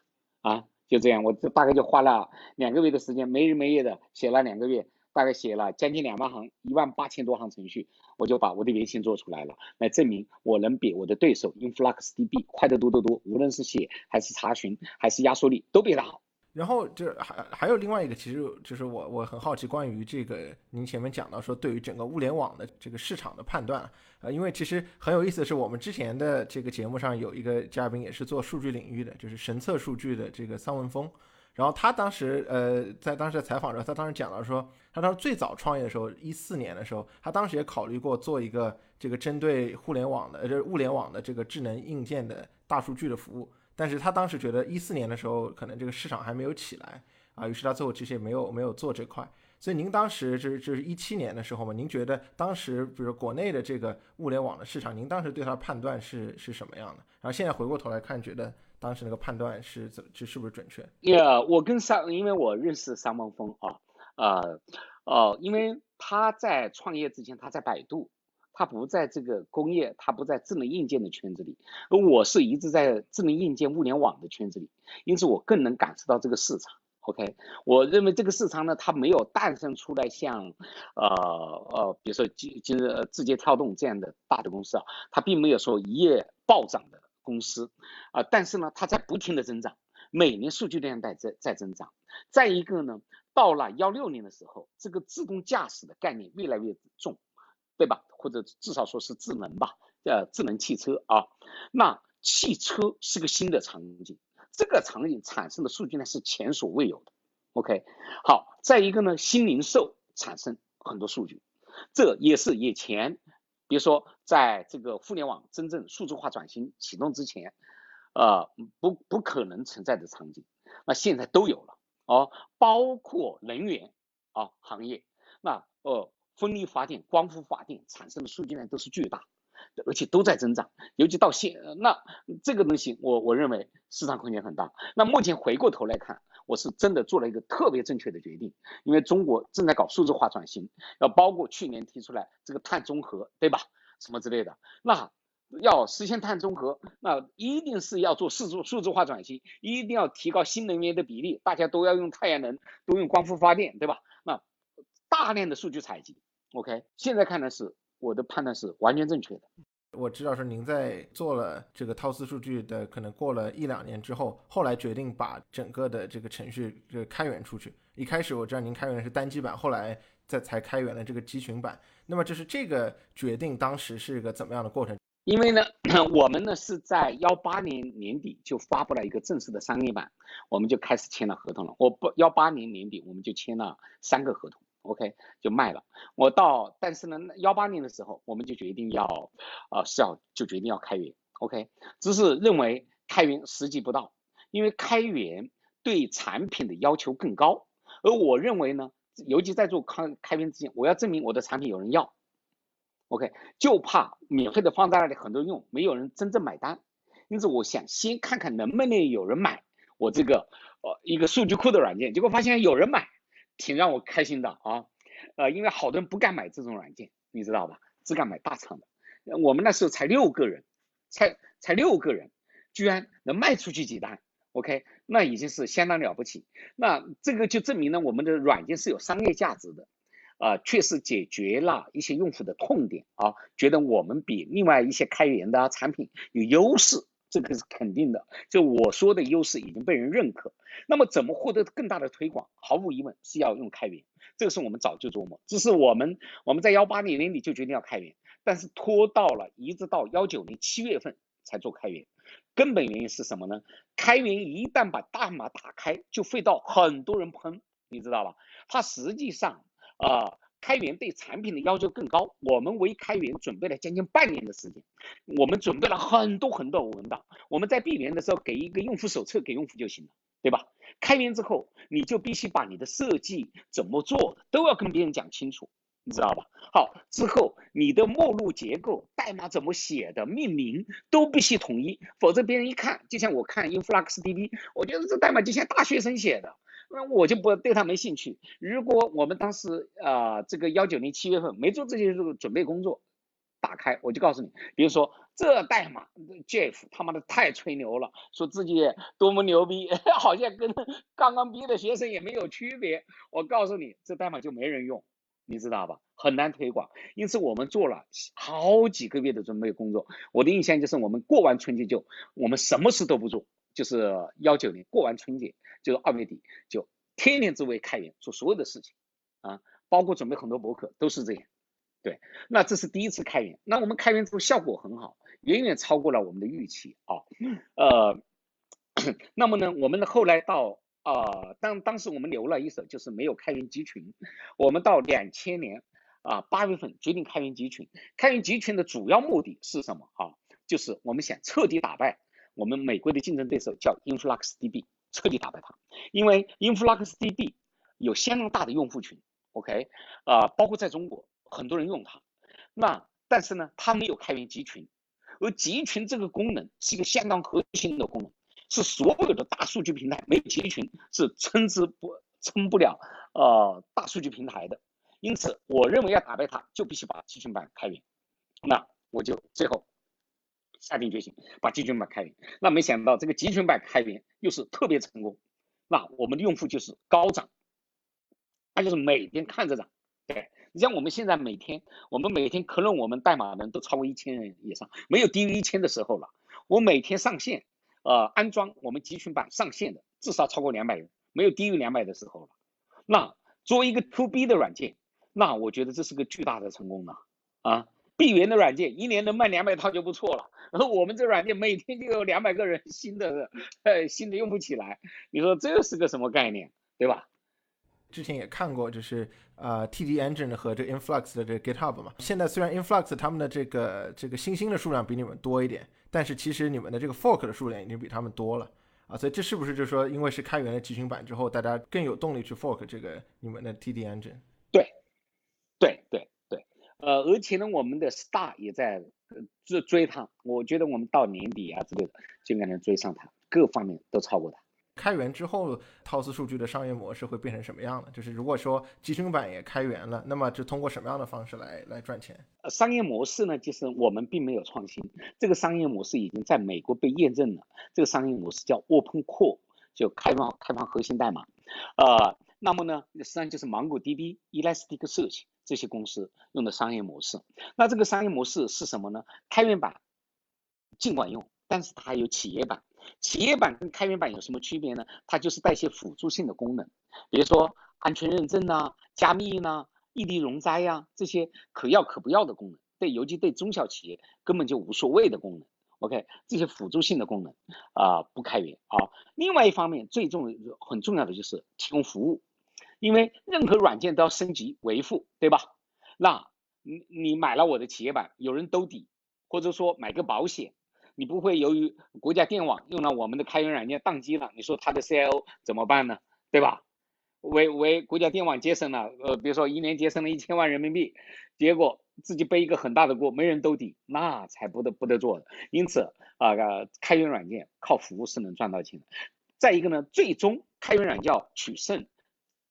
啊，就这样，我这大概就花了两个月的时间，没日没夜的写了两个月。大概写了将近两万行，一万八千多行程序，我就把我的原型做出来了，来证明我能比我的对手 InfluxDB 快得多得多，无论是写还是查询还是压缩力都比他好。然后就还还有另外一个，其实就是我我很好奇关于这个您前面讲到说对于整个物联网的这个市场的判断啊，因为其实很有意思的是，我们之前的这个节目上有一个嘉宾也是做数据领域的，就是神策数据的这个桑文峰。然后他当时，呃，在当时采访的时候，他当时讲了说，他当时最早创业的时候，一四年的时候，他当时也考虑过做一个这个针对互联网的，呃，物联网的这个智能硬件的大数据的服务。但是他当时觉得一四年的时候，可能这个市场还没有起来啊，于是他最后其实也没有没有做这块。所以您当时就是就是一七年的时候嘛，您觉得当时比如国内的这个物联网的市场，您当时对它判断是是什么样的？然后现在回过头来看，觉得。当时那个判断是怎，这是不是准确？呀，我跟商，因为我认识商梦峰啊，呃，呃，因为他在创业之前，他在百度，他不在这个工业，他不在智能硬件的圈子里，而我是一直在智能硬件、物联网的圈子里，因此我更能感受到这个市场。OK，我认为这个市场呢，它没有诞生出来像，呃呃，比如说今今日字节跳动这样的大的公司啊，它并没有说一夜暴涨的。公司啊，但是呢，它在不停的增长，每年数据量在在在增长。再一个呢，到了幺六年的时候，这个自动驾驶的概念越来越重，对吧？或者至少说是智能吧，呃，智能汽车啊。那汽车是个新的场景，这个场景产生的数据呢是前所未有的。OK，好，再一个呢，新零售产生很多数据，这也是以前。比如说，在这个互联网真正数字化转型启动之前，呃，不不可能存在的场景，那现在都有了哦，包括能源啊行业，那呃，风力发电、光伏发电产生的数据量都是巨大，而且都在增长。尤其到现那这个东西，我我认为市场空间很大。那目前回过头来看，我是真的做了一个特别正确的决定，因为中国正在搞数字化转型，要包括去年提出来这个碳中和，对吧？什么之类的，那要实现碳中和，那一定是要做数字数字化转型，一定要提高新能源的比例，大家都要用太阳能，都用光伏发电，对吧？那大量的数据采集，OK，现在看来是我的判断是完全正确的。我知道是您在做了这个套斯数据的，可能过了一两年之后，后来决定把整个的这个程序这个开源出去。一开始我知道您开源的是单机版，后来再才开源了这个集群版。那么就是这个决定当时是一个怎么样的过程？因为呢，我们呢是在幺八年年底就发布了一个正式的商业版，我们就开始签了合同了。我不幺八年年底我们就签了三个合同。OK，就卖了。我到，但是呢，幺八年的时候，我们就决定要，呃，是要就决定要开源。OK，只是认为开源时机不到，因为开源对产品的要求更高。而我认为呢，尤其在做开开源之前，我要证明我的产品有人要。OK，就怕免费的放在那里很多用，没有人真正买单。因此，我想先看看能不能有人买我这个呃一个数据库的软件。结果发现有人买。挺让我开心的啊，呃，因为好多人不敢买这种软件，你知道吧？只敢买大厂的。我们那时候才六个人，才才六个人，居然能卖出去几单，OK，那已经是相当了不起。那这个就证明了我们的软件是有商业价值的，啊，确实解决了一些用户的痛点啊，觉得我们比另外一些开源的产品有优势。这个是肯定的，就我说的优势已经被人认可。那么怎么获得更大的推广？毫无疑问是要用开源，这个是我们早就琢磨。只是我们我们在幺八年年底就决定要开源，但是拖到了一直到幺九年七月份才做开源。根本原因是什么呢？开源一旦把代码打开，就会到很多人喷，你知道吧？它实际上啊。开源对产品的要求更高，我们为开源准备了将近半年的时间，我们准备了很多很多文档。我们在闭源的时候给一个用户手册给用户就行了，对吧？开源之后，你就必须把你的设计怎么做都要跟别人讲清楚，你知道吧？好，之后你的目录结构、代码怎么写的、命名都必须统一，否则别人一看，就像我看 InfluxDB，我觉得这代码就像大学生写的。那我就不对他没兴趣。如果我们当时啊，这个幺九年七月份没做这些这个准备工作，打开我就告诉你，比如说这代码，Jeff 他妈的太吹牛了，说自己多么牛逼，*laughs* 好像跟刚刚毕业的学生也没有区别。我告诉你，这代码就没人用，你知道吧？很难推广。因此我们做了好几个月的准备工作。我的印象就是我们过完春节就我们什么事都不做。就是幺九年过完春节，就是二月底，就天天只为开源做所有的事情，啊，包括准备很多博客都是这样。对，那这是第一次开源，那我们开源之后效果很好，远远超过了我们的预期啊。呃，那么呢，我们的后来到啊，当当时我们留了一手，就是没有开源集群。我们到两千年啊八月份决定开源集群，开源集群的主要目的是什么啊？就是我们想彻底打败。我们美国的竞争对手叫 InfluxDB，彻底打败它，因为 InfluxDB 有相当大的用户群，OK，啊，包括在中国很多人用它，那但是呢，它没有开源集群，而集群这个功能是一个相当核心的功能，是所有的大数据平台没有集群是称之不称不了呃大数据平台的，因此我认为要打败它，就必须把集群版开源，那我就最后。下定决心把集群版开源，那没想到这个集群版开源又是特别成功，那我们的用户就是高涨，那就是每天看着涨。对你像我们现在每天，我们每天可能我们代码人都超过一千人以上，没有低于一千的时候了。我每天上线，呃，安装我们集群版上线的至少超过两百人，没有低于两百的时候了。那作为一个 to B 的软件，那我觉得这是个巨大的成功了啊。闭源的软件一年能卖两百套就不错了，然 *laughs* 后我们这软件每天就有两百个人新的呃 *laughs* 新的用不起来，你说这是个什么概念，对吧？之前也看过，就是呃 TD Engine 和这 Influx 的这个 GitHub 嘛。现在虽然 Influx 他们的这个这个新星的数量比你们多一点，但是其实你们的这个 fork 的数量已经比他们多了啊。所以这是不是就是说，因为是开源的集群版之后，大家更有动力去 fork 这个你们的 TD Engine？对，对对。呃，而且呢，我们的 Star 也在追追它。我觉得我们到年底啊之类的就应该能追上它，各方面都超过它。开源之后，套斯数据的商业模式会变成什么样呢？就是如果说集成版也开源了，那么就通过什么样的方式来来赚钱？商业模式呢，就是我们并没有创新，这个商业模式已经在美国被验证了。这个商业模式叫 Open Core，就开放开放核心代码。呃，那么呢，实际上就是芒果 DB、Elasticsearch 这些公司用的商业模式。那这个商业模式是什么呢？开源版尽管用，但是它还有企业版。企业版跟开源版有什么区别呢？它就是带些辅助性的功能，比如说安全认证呐、加密呐、异地容灾呀这些可要可不要的功能，对，尤其对中小企业根本就无所谓的功能。OK，这些辅助性的功能啊不开源啊。另外一方面，最重很重要的就是提供服务，因为任何软件都要升级维护，对吧？那你你买了我的企业版，有人兜底，或者说买个保险。你不会由于国家电网用了我们的开源软件宕机了，你说他的 CIO 怎么办呢？对吧？为为国家电网节省了，呃，比如说一年节省了一千万人民币，结果自己背一个很大的锅，没人兜底，那才不得不得做的。因此啊，开源软件靠服务是能赚到钱的。再一个呢，最终开源软件取胜，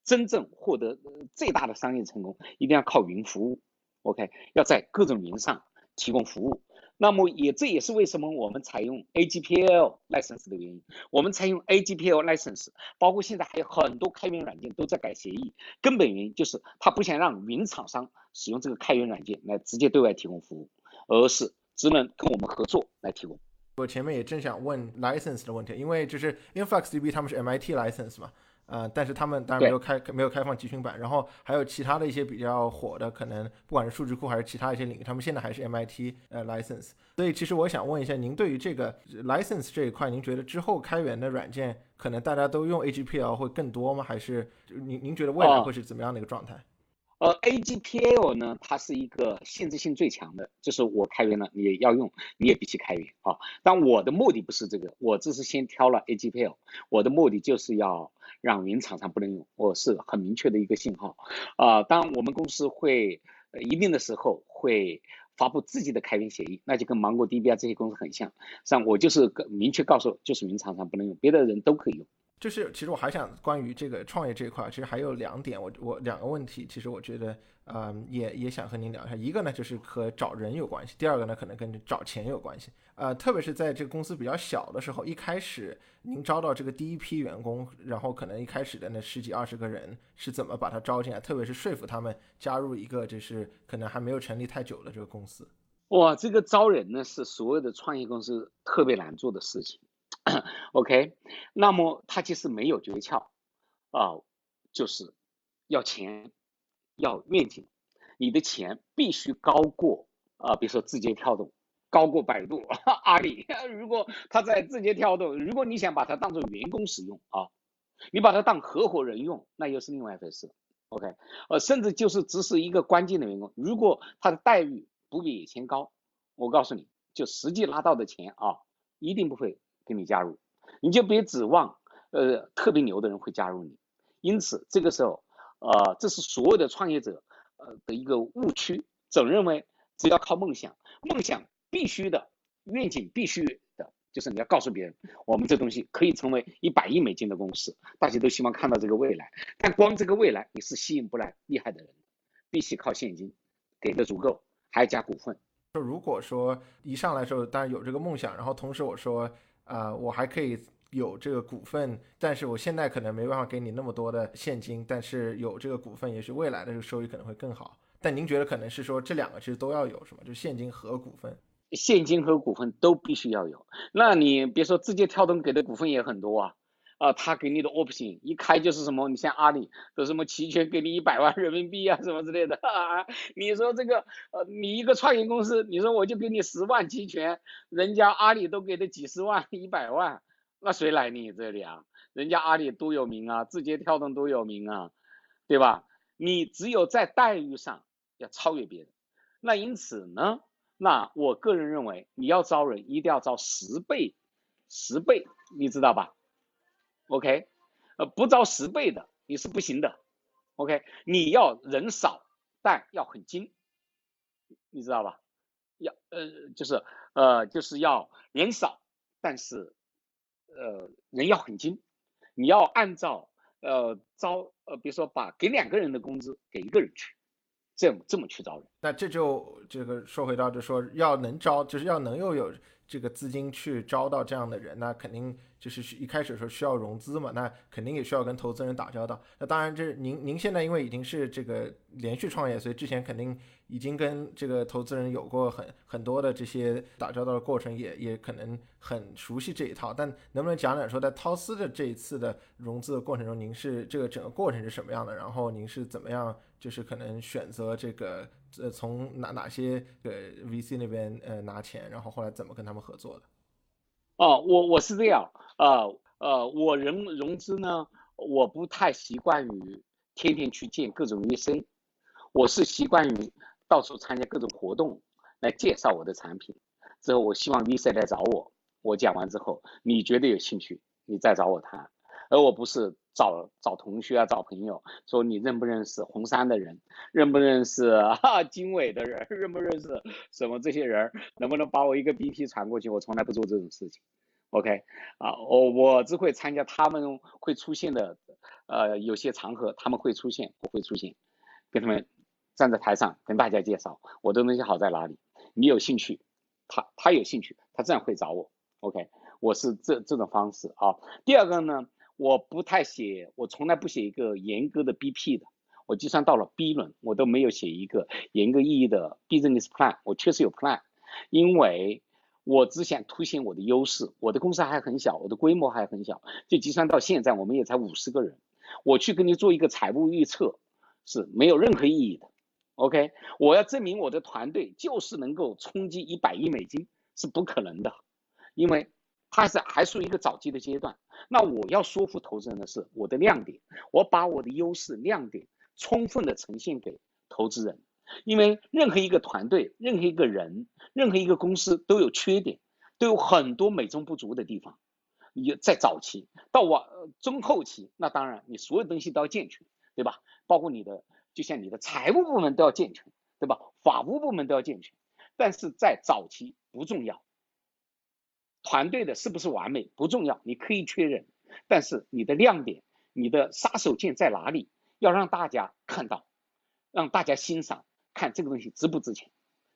真正获得最大的商业成功，一定要靠云服务。OK，要在各种云上提供服务。那么也这也是为什么我们采用 AGPL license 的原因。我们采用 AGPL license，包括现在还有很多开源软件都在改协议，根本原因就是他不想让云厂商使用这个开源软件来直接对外提供服务，而是只能跟我们合作来提供。我前面也正想问 license 的问题，因为就是 InfluxDB 他们是 MIT license 嘛。呃，但是他们当然没有开没有开放集群版，然后还有其他的一些比较火的，可能不管是数据库还是其他一些领域，他们现在还是 MIT 呃 license。所以其实我想问一下，您对于这个 license 这一块，您觉得之后开源的软件可能大家都用 AGPL 会更多吗？还是您您觉得未来会是怎么样的一个状态？呃，AGPL 呢，它是一个限制性最强的，就是我开源了，你也要用，你也必须开源啊。但我的目的不是这个，我只是先挑了 AGPL，我的目的就是要让云厂商不能用，我是很明确的一个信号啊。当我们公司会一定的时候会发布自己的开源协议，那就跟芒果 DB 啊这些公司很像，像我就是明确告诉，就是云厂商不能用，别的人都可以用。就是其实我还想关于这个创业这一块，其实还有两点，我我两个问题，其实我觉得，嗯，也也想和您聊一下。一个呢就是和找人有关系，第二个呢可能跟找钱有关系。呃，特别是在这个公司比较小的时候，一开始您招到这个第一批员工，然后可能一开始的那十几二十个人是怎么把他招进来，特别是说服他们加入一个就是可能还没有成立太久的这个公司。哇，这个招人呢是所有的创业公司特别难做的事情。*coughs* OK，那么他其实没有诀窍啊，就是要钱，要愿景，你的钱必须高过啊，比如说字节跳动，高过百度、*laughs* 阿里。如果他在字节跳动，如果你想把它当做员工使用啊，你把它当合伙人用，那又是另外一回事。OK，呃，甚至就是只是一个关键的员工，如果他的待遇不比以前高，我告诉你就实际拿到的钱啊，一定不会。给你加入，你就别指望呃特别牛的人会加入你。因此这个时候，呃，这是所有的创业者呃的一个误区，总认为只要靠梦想，梦想必须的，愿景必须的，就是你要告诉别人，我们这东西可以成为一百亿美金的公司，大家都希望看到这个未来。但光这个未来你是吸引不来厉害的人，必须靠现金给的足够，还要加股份。就如果说一上来时候当然有这个梦想，然后同时我说。啊，我还可以有这个股份，但是我现在可能没办法给你那么多的现金，但是有这个股份，也许未来的这个收益可能会更好。但您觉得可能是说这两个其实都要有，什么？就现金和股份，现金和股份都必须要有。那你别说字节跳动给的股份也很多啊，啊，他给你的 option 一开就是什么？你像阿里都什么期权给你一百万人民币啊，什么之类的。你说这个呃，你一个创业公司，你说我就给你十万期权，人家阿里都给的几十万、一百万，那谁来你这里啊？人家阿里多有名啊，字节跳动多有名啊，对吧？你只有在待遇上。要超越别人，那因此呢，那我个人认为，你要招人一定要招十倍，十倍，你知道吧？OK，呃，不招十倍的你是不行的。OK，你要人少，但要很精，你知道吧？要呃，就是呃，就是要人少，但是呃，人要很精，你要按照呃招呃，比如说把给两个人的工资给一个人去，这么这么去招人。那这就这个说回到，就说要能招，就是要能又有这个资金去招到这样的人，那肯定。就是一开始说需要融资嘛，那肯定也需要跟投资人打交道。那当然，这您您现在因为已经是这个连续创业，所以之前肯定已经跟这个投资人有过很很多的这些打交道的过程，也也可能很熟悉这一套。但能不能讲讲说，在涛斯的这一次的融资的过程中，您是这个整个过程是什么样的？然后您是怎么样，就是可能选择这个呃从哪哪些呃 VC 那边呃拿钱，然后后来怎么跟他们合作的？哦，我我是这样，呃呃，我融融资呢，我不太习惯于天天去见各种 VC，我是习惯于到处参加各种活动来介绍我的产品，之后我希望 VC 来找我，我讲完之后，你觉得有兴趣，你再找我谈。而我不是找找同学啊，找朋友说你认不认识红杉的人，认不认识哈经纬的人，认不认识什么这些人，能不能把我一个 BP 传过去？我从来不做这种事情。OK，啊，我我只会参加他们会出现的，呃，有些场合他们会出现，我会出现，跟他们站在台上跟大家介绍我的东西好在哪里。你有兴趣，他他有兴趣，他这样会找我。OK，我是这这种方式啊。第二个呢？我不太写，我从来不写一个严格的 BP 的。我就算到了 B 轮，我都没有写一个严格意义的 business plan。我确实有 plan，因为我只想凸显我的优势。我的公司还很小，我的规模还很小，就计算到现在，我们也才五十个人。我去跟你做一个财务预测是没有任何意义的。OK，我要证明我的团队就是能够冲击一百亿美金是不可能的，因为。它是还属于一个早期的阶段，那我要说服投资人的是我的亮点，我把我的优势亮点充分的呈现给投资人，因为任何一个团队、任何一个人、任何一个公司都有缺点，都有很多美中不足的地方。你在早期到晚中后期，那当然你所有东西都要健全，对吧？包括你的，就像你的财务部门都要健全，对吧？法务部门都要健全，但是在早期不重要。团队的是不是完美不重要，你可以确认，但是你的亮点、你的杀手锏在哪里？要让大家看到，让大家欣赏，看这个东西值不值钱。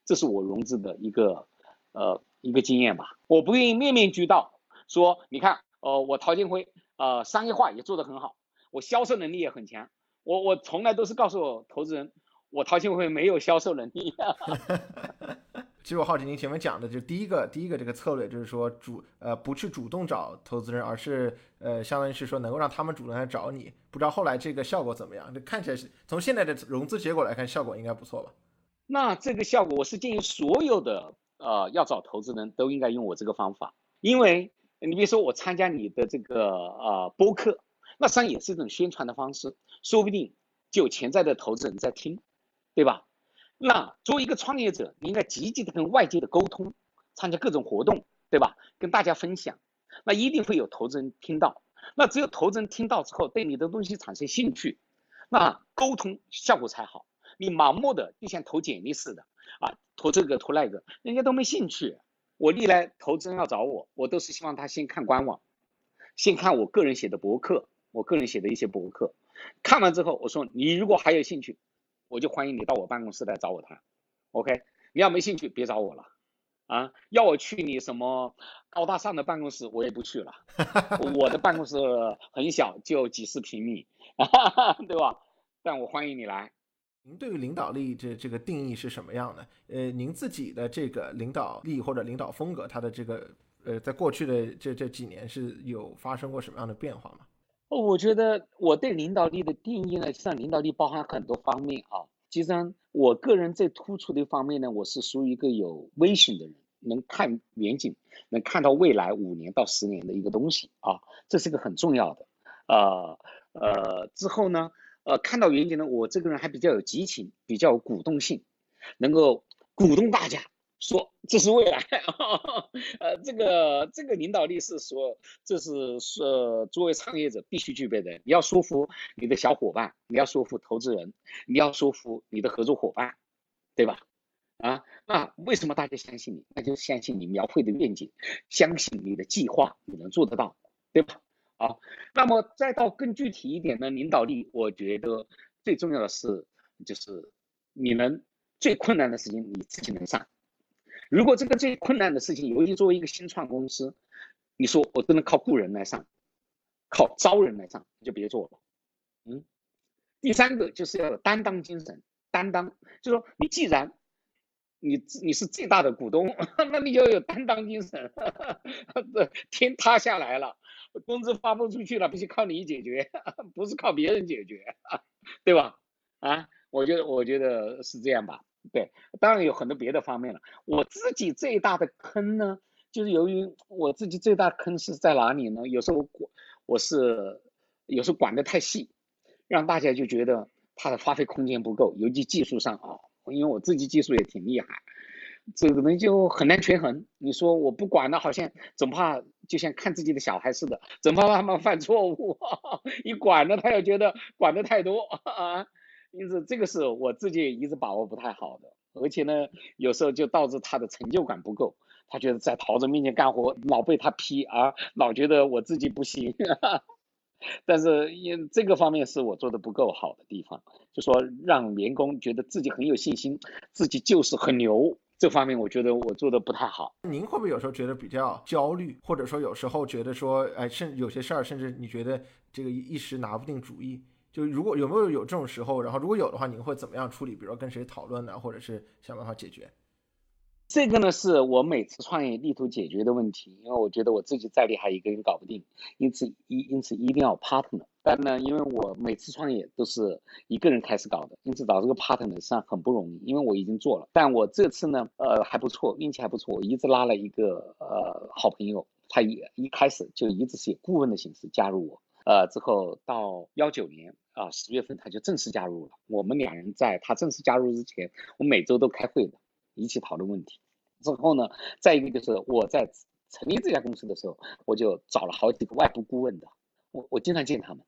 这是我融资的一个呃一个经验吧。我不愿意面面俱到，说你看，呃，我陶建辉，呃，商业化也做得很好，我销售能力也很强。我我从来都是告诉我投资人，我陶建辉没有销售能力。*laughs* 其实我好奇您前面讲的，就第一个第一个这个策略，就是说主呃不去主动找投资人，而是呃相当于是说能够让他们主动来找你。不知道后来这个效果怎么样？这看起来是从现在的融资结果来看，效果应该不错吧？那这个效果，我是建议所有的呃要找投资人都应该用我这个方法，因为你比如说我参加你的这个呃播客，那实际上也是一种宣传的方式，说不定就有潜在的投资人在听，对吧？那作为一个创业者，你应该积极的跟外界的沟通，参加各种活动，对吧？跟大家分享，那一定会有投资人听到。那只有投资人听到之后，对你的东西产生兴趣，那沟通效果才好。你盲目的就像投简历似的啊，投这个投那个，人家都没兴趣。我历来投资人要找我，我都是希望他先看官网，先看我个人写的博客，我个人写的一些博客，看完之后，我说你如果还有兴趣。我就欢迎你到我办公室来找我谈，OK？你要没兴趣别找我了，啊，要我去你什么高大上的办公室我也不去了，我的办公室很小，就几十平米，*laughs* 对吧？但我欢迎你来。您对于领导力这这个定义是什么样的？呃，您自己的这个领导力或者领导风格，它的这个呃，在过去的这这几年是有发生过什么样的变化吗？哦，我觉得我对领导力的定义呢，实际上领导力包含很多方面啊。其实我个人最突出的一方面呢，我是属于一个有威信的人，能看远景，能看到未来五年到十年的一个东西啊，这是个很重要的。呃呃，之后呢，呃，看到远景呢，我这个人还比较有激情，比较有鼓动性，能够鼓动大家。说 *laughs* 这是未来，*laughs* 呃，这个这个领导力是说，这是是作为创业者必须具备的。你要说服你的小伙伴，你要说服投资人，你要说服你的合作伙伴，对吧？啊，那为什么大家相信你？那就相信你描绘的愿景，相信你的计划，你能做得到，对吧？好，那么再到更具体一点的领导力，我觉得最重要的是，就是你能最困难的事情你自己能上。如果这个最困难的事情，尤其作为一个新创公司，你说我只能靠雇人来上，靠招人来上，就别做了。嗯，第三个就是要有担当精神，担当，就是说你既然你你是最大的股东，*laughs* 那你就要有担当精神。天塌下来了，工资发不出去了，必须靠你解决，不是靠别人解决，对吧？啊，我觉得我觉得是这样吧。对，当然有很多别的方面了。我自己最大的坑呢，就是由于我自己最大的坑是在哪里呢？有时候我我是有时候管得太细，让大家就觉得他的发挥空间不够，尤其技术上啊。因为我自己技术也挺厉害，这个呢就很难权衡。你说我不管了，好像总怕就像看自己的小孩似的，总怕他们犯错误。*laughs* 一管了，他又觉得管得太多啊。*laughs* 因此，这个是我自己也一直把握不太好的，而且呢，有时候就导致他的成就感不够。他觉得在桃子面前干活老被他批，啊老觉得我自己不行。*laughs* 但是因这个方面是我做的不够好的地方，就说让员工觉得自己很有信心，自己就是很牛。这方面我觉得我做的不太好。您会不会有时候觉得比较焦虑，或者说有时候觉得说，哎，甚有些事儿，甚至你觉得这个一时拿不定主意？就如果有没有有这种时候，然后如果有的话，您会怎么样处理？比如说跟谁讨论呢，或者是想办法解决？这个呢，是我每次创业力图解决的问题，因为我觉得我自己再厉害一个人搞不定，因此一因此一定要 partner。但呢，因为我每次创业都是一个人开始搞的，因此找这个 partner 实际上很不容易。因为我已经做了，但我这次呢，呃还不错，运气还不错，我一直拉了一个呃好朋友，他一一开始就一直是以顾问的形式加入我，呃之后到幺九年啊十月份他就正式加入了。我们两人在他正式加入之前，我每周都开会的。一起讨论问题，之后呢，再一个就是我在成立这家公司的时候，我就找了好几个外部顾问的，我我经常见他们，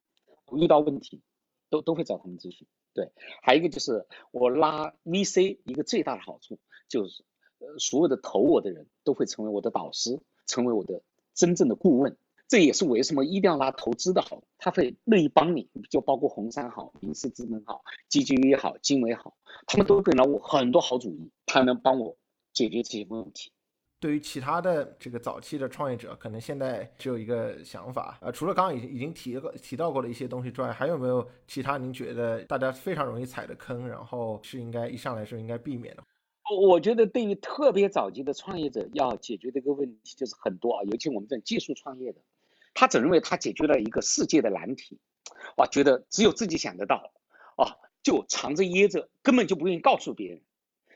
遇到问题都都会找他们咨询。对，还有一个就是我拉 VC 一个最大的好处就是，呃，所有的投我的人都会成为我的导师，成为我的真正的顾问。这也是为什么一定要拉投资的好，他会乐意帮你，就包括红杉好、明世资本好、基金也好、经纬好，他们都给了我很多好主意，他能帮我解决这些问题。对于其他的这个早期的创业者，可能现在只有一个想法，呃，除了刚刚已经已经提过提到过的一些东西之外，还有没有其他您觉得大家非常容易踩的坑，然后是应该一上来时候应该避免的？我觉得对于特别早期的创业者要解决的一个问题就是很多啊，尤其我们这种技术创业的。他只认为他解决了一个世界的难题，哇，觉得只有自己想得到，啊，就藏着掖着，根本就不愿意告诉别人。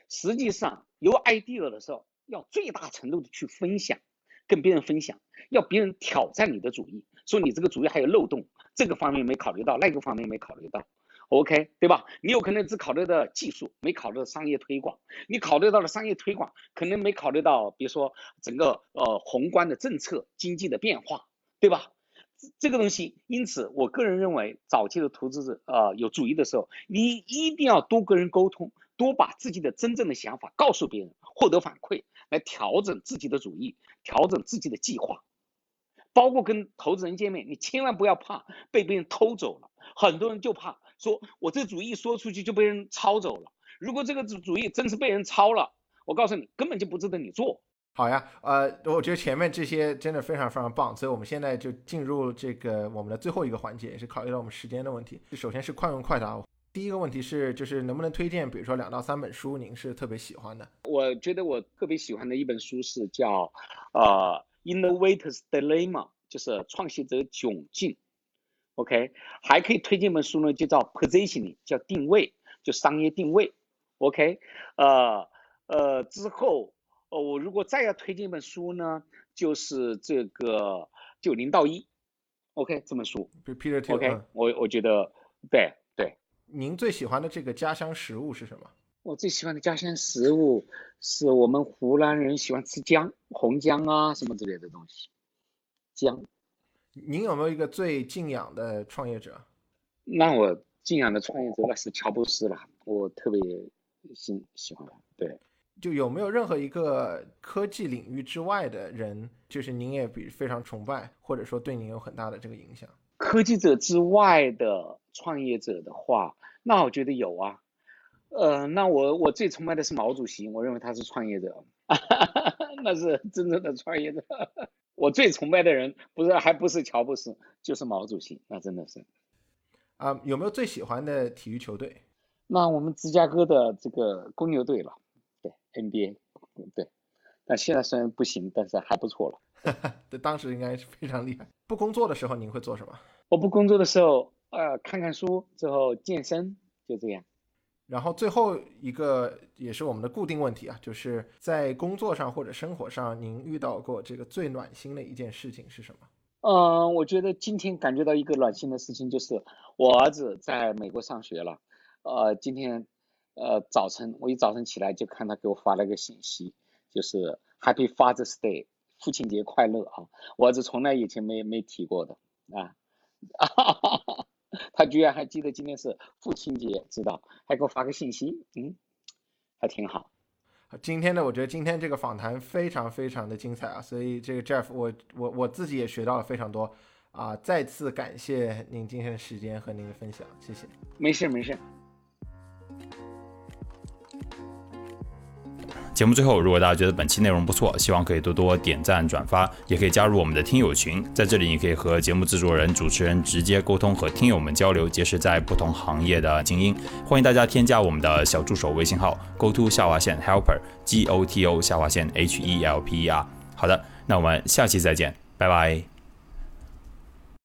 实际上有 idea 的时候，要最大程度的去分享，跟别人分享，要别人挑战你的主意，说你这个主意还有漏洞，这个方面没考虑到，那个方面没考虑到，OK，对吧？你有可能只考虑到技术，没考虑到商业推广，你考虑到了商业推广，可能没考虑到，比如说整个呃宏观的政策、经济的变化。对吧？这个东西，因此我个人认为，早期的投资者啊有主意的时候，你一定要多跟人沟通，多把自己的真正的想法告诉别人，获得反馈，来调整自己的主意，调整自己的计划。包括跟投资人见面，你千万不要怕被别人偷走了。很多人就怕说，我这主意说出去就被人抄走了。如果这个主主意真是被人抄了，我告诉你，根本就不值得你做。好呀，呃，我觉得前面这些真的非常非常棒，所以我们现在就进入这个我们的最后一个环节，也是考虑到我们时间的问题。首先是快问快答，第一个问题是，就是能不能推荐，比如说两到三本书，您是特别喜欢的？我觉得我特别喜欢的一本书是叫呃《Innovators Dilemma》，就是创新者窘境。OK，还可以推荐一本书呢，就叫《Positioning》，叫定位，就商业定位。OK，呃呃之后。哦，我如果再要推荐一本书呢，就是这个就零到一，OK，这本书，OK，我我觉得对对。您最喜欢的这个家乡食物是什么？我最喜欢的家乡食物是我们湖南人喜欢吃姜，红姜啊什么之类的东西。姜。您有没有一个最敬仰的创业者？那我敬仰的创业者那是乔布斯了，我特别喜喜欢他。对。就有没有任何一个科技领域之外的人，就是您也比非常崇拜，或者说对您有很大的这个影响？科技者之外的创业者的话，那我觉得有啊。呃，那我我最崇拜的是毛主席，我认为他是创业者，*laughs* 那是真正的创业者。*laughs* 我最崇拜的人不是还不是乔布斯，就是毛主席，那真的是。啊，有没有最喜欢的体育球队？那我们芝加哥的这个公牛队了，对 NBA，对。但现在虽然不行，但是还不错了。*laughs* 对，当时应该是非常厉害。不工作的时候您会做什么？我不工作的时候，呃，看看书，之后健身，就这样。然后最后一个也是我们的固定问题啊，就是在工作上或者生活上，您遇到过这个最暖心的一件事情是什么？嗯，我觉得今天感觉到一个暖心的事情，就是我儿子在美国上学了。呃，今天呃早晨我一早晨起来就看他给我发了个信息，就是 Happy Father's Day，父亲节快乐啊！我儿子从来以前没没提过的啊。*laughs* 他居然还记得今天是父亲节，知道还给我发个信息，嗯，还挺好。今天的我觉得今天这个访谈非常非常的精彩啊，所以这个 Jeff 我我我自己也学到了非常多啊，再次感谢您今天的时间和您的分享，谢谢。没事没事。节目最后，如果大家觉得本期内容不错，希望可以多多点赞转发，也可以加入我们的听友群，在这里你可以和节目制作人、主持人直接沟通，和听友们交流，结识在不同行业的精英。欢迎大家添加我们的小助手微信号：go to 下划线 helper g o t o 下划线 h e l p e r。好的，那我们下期再见，拜拜。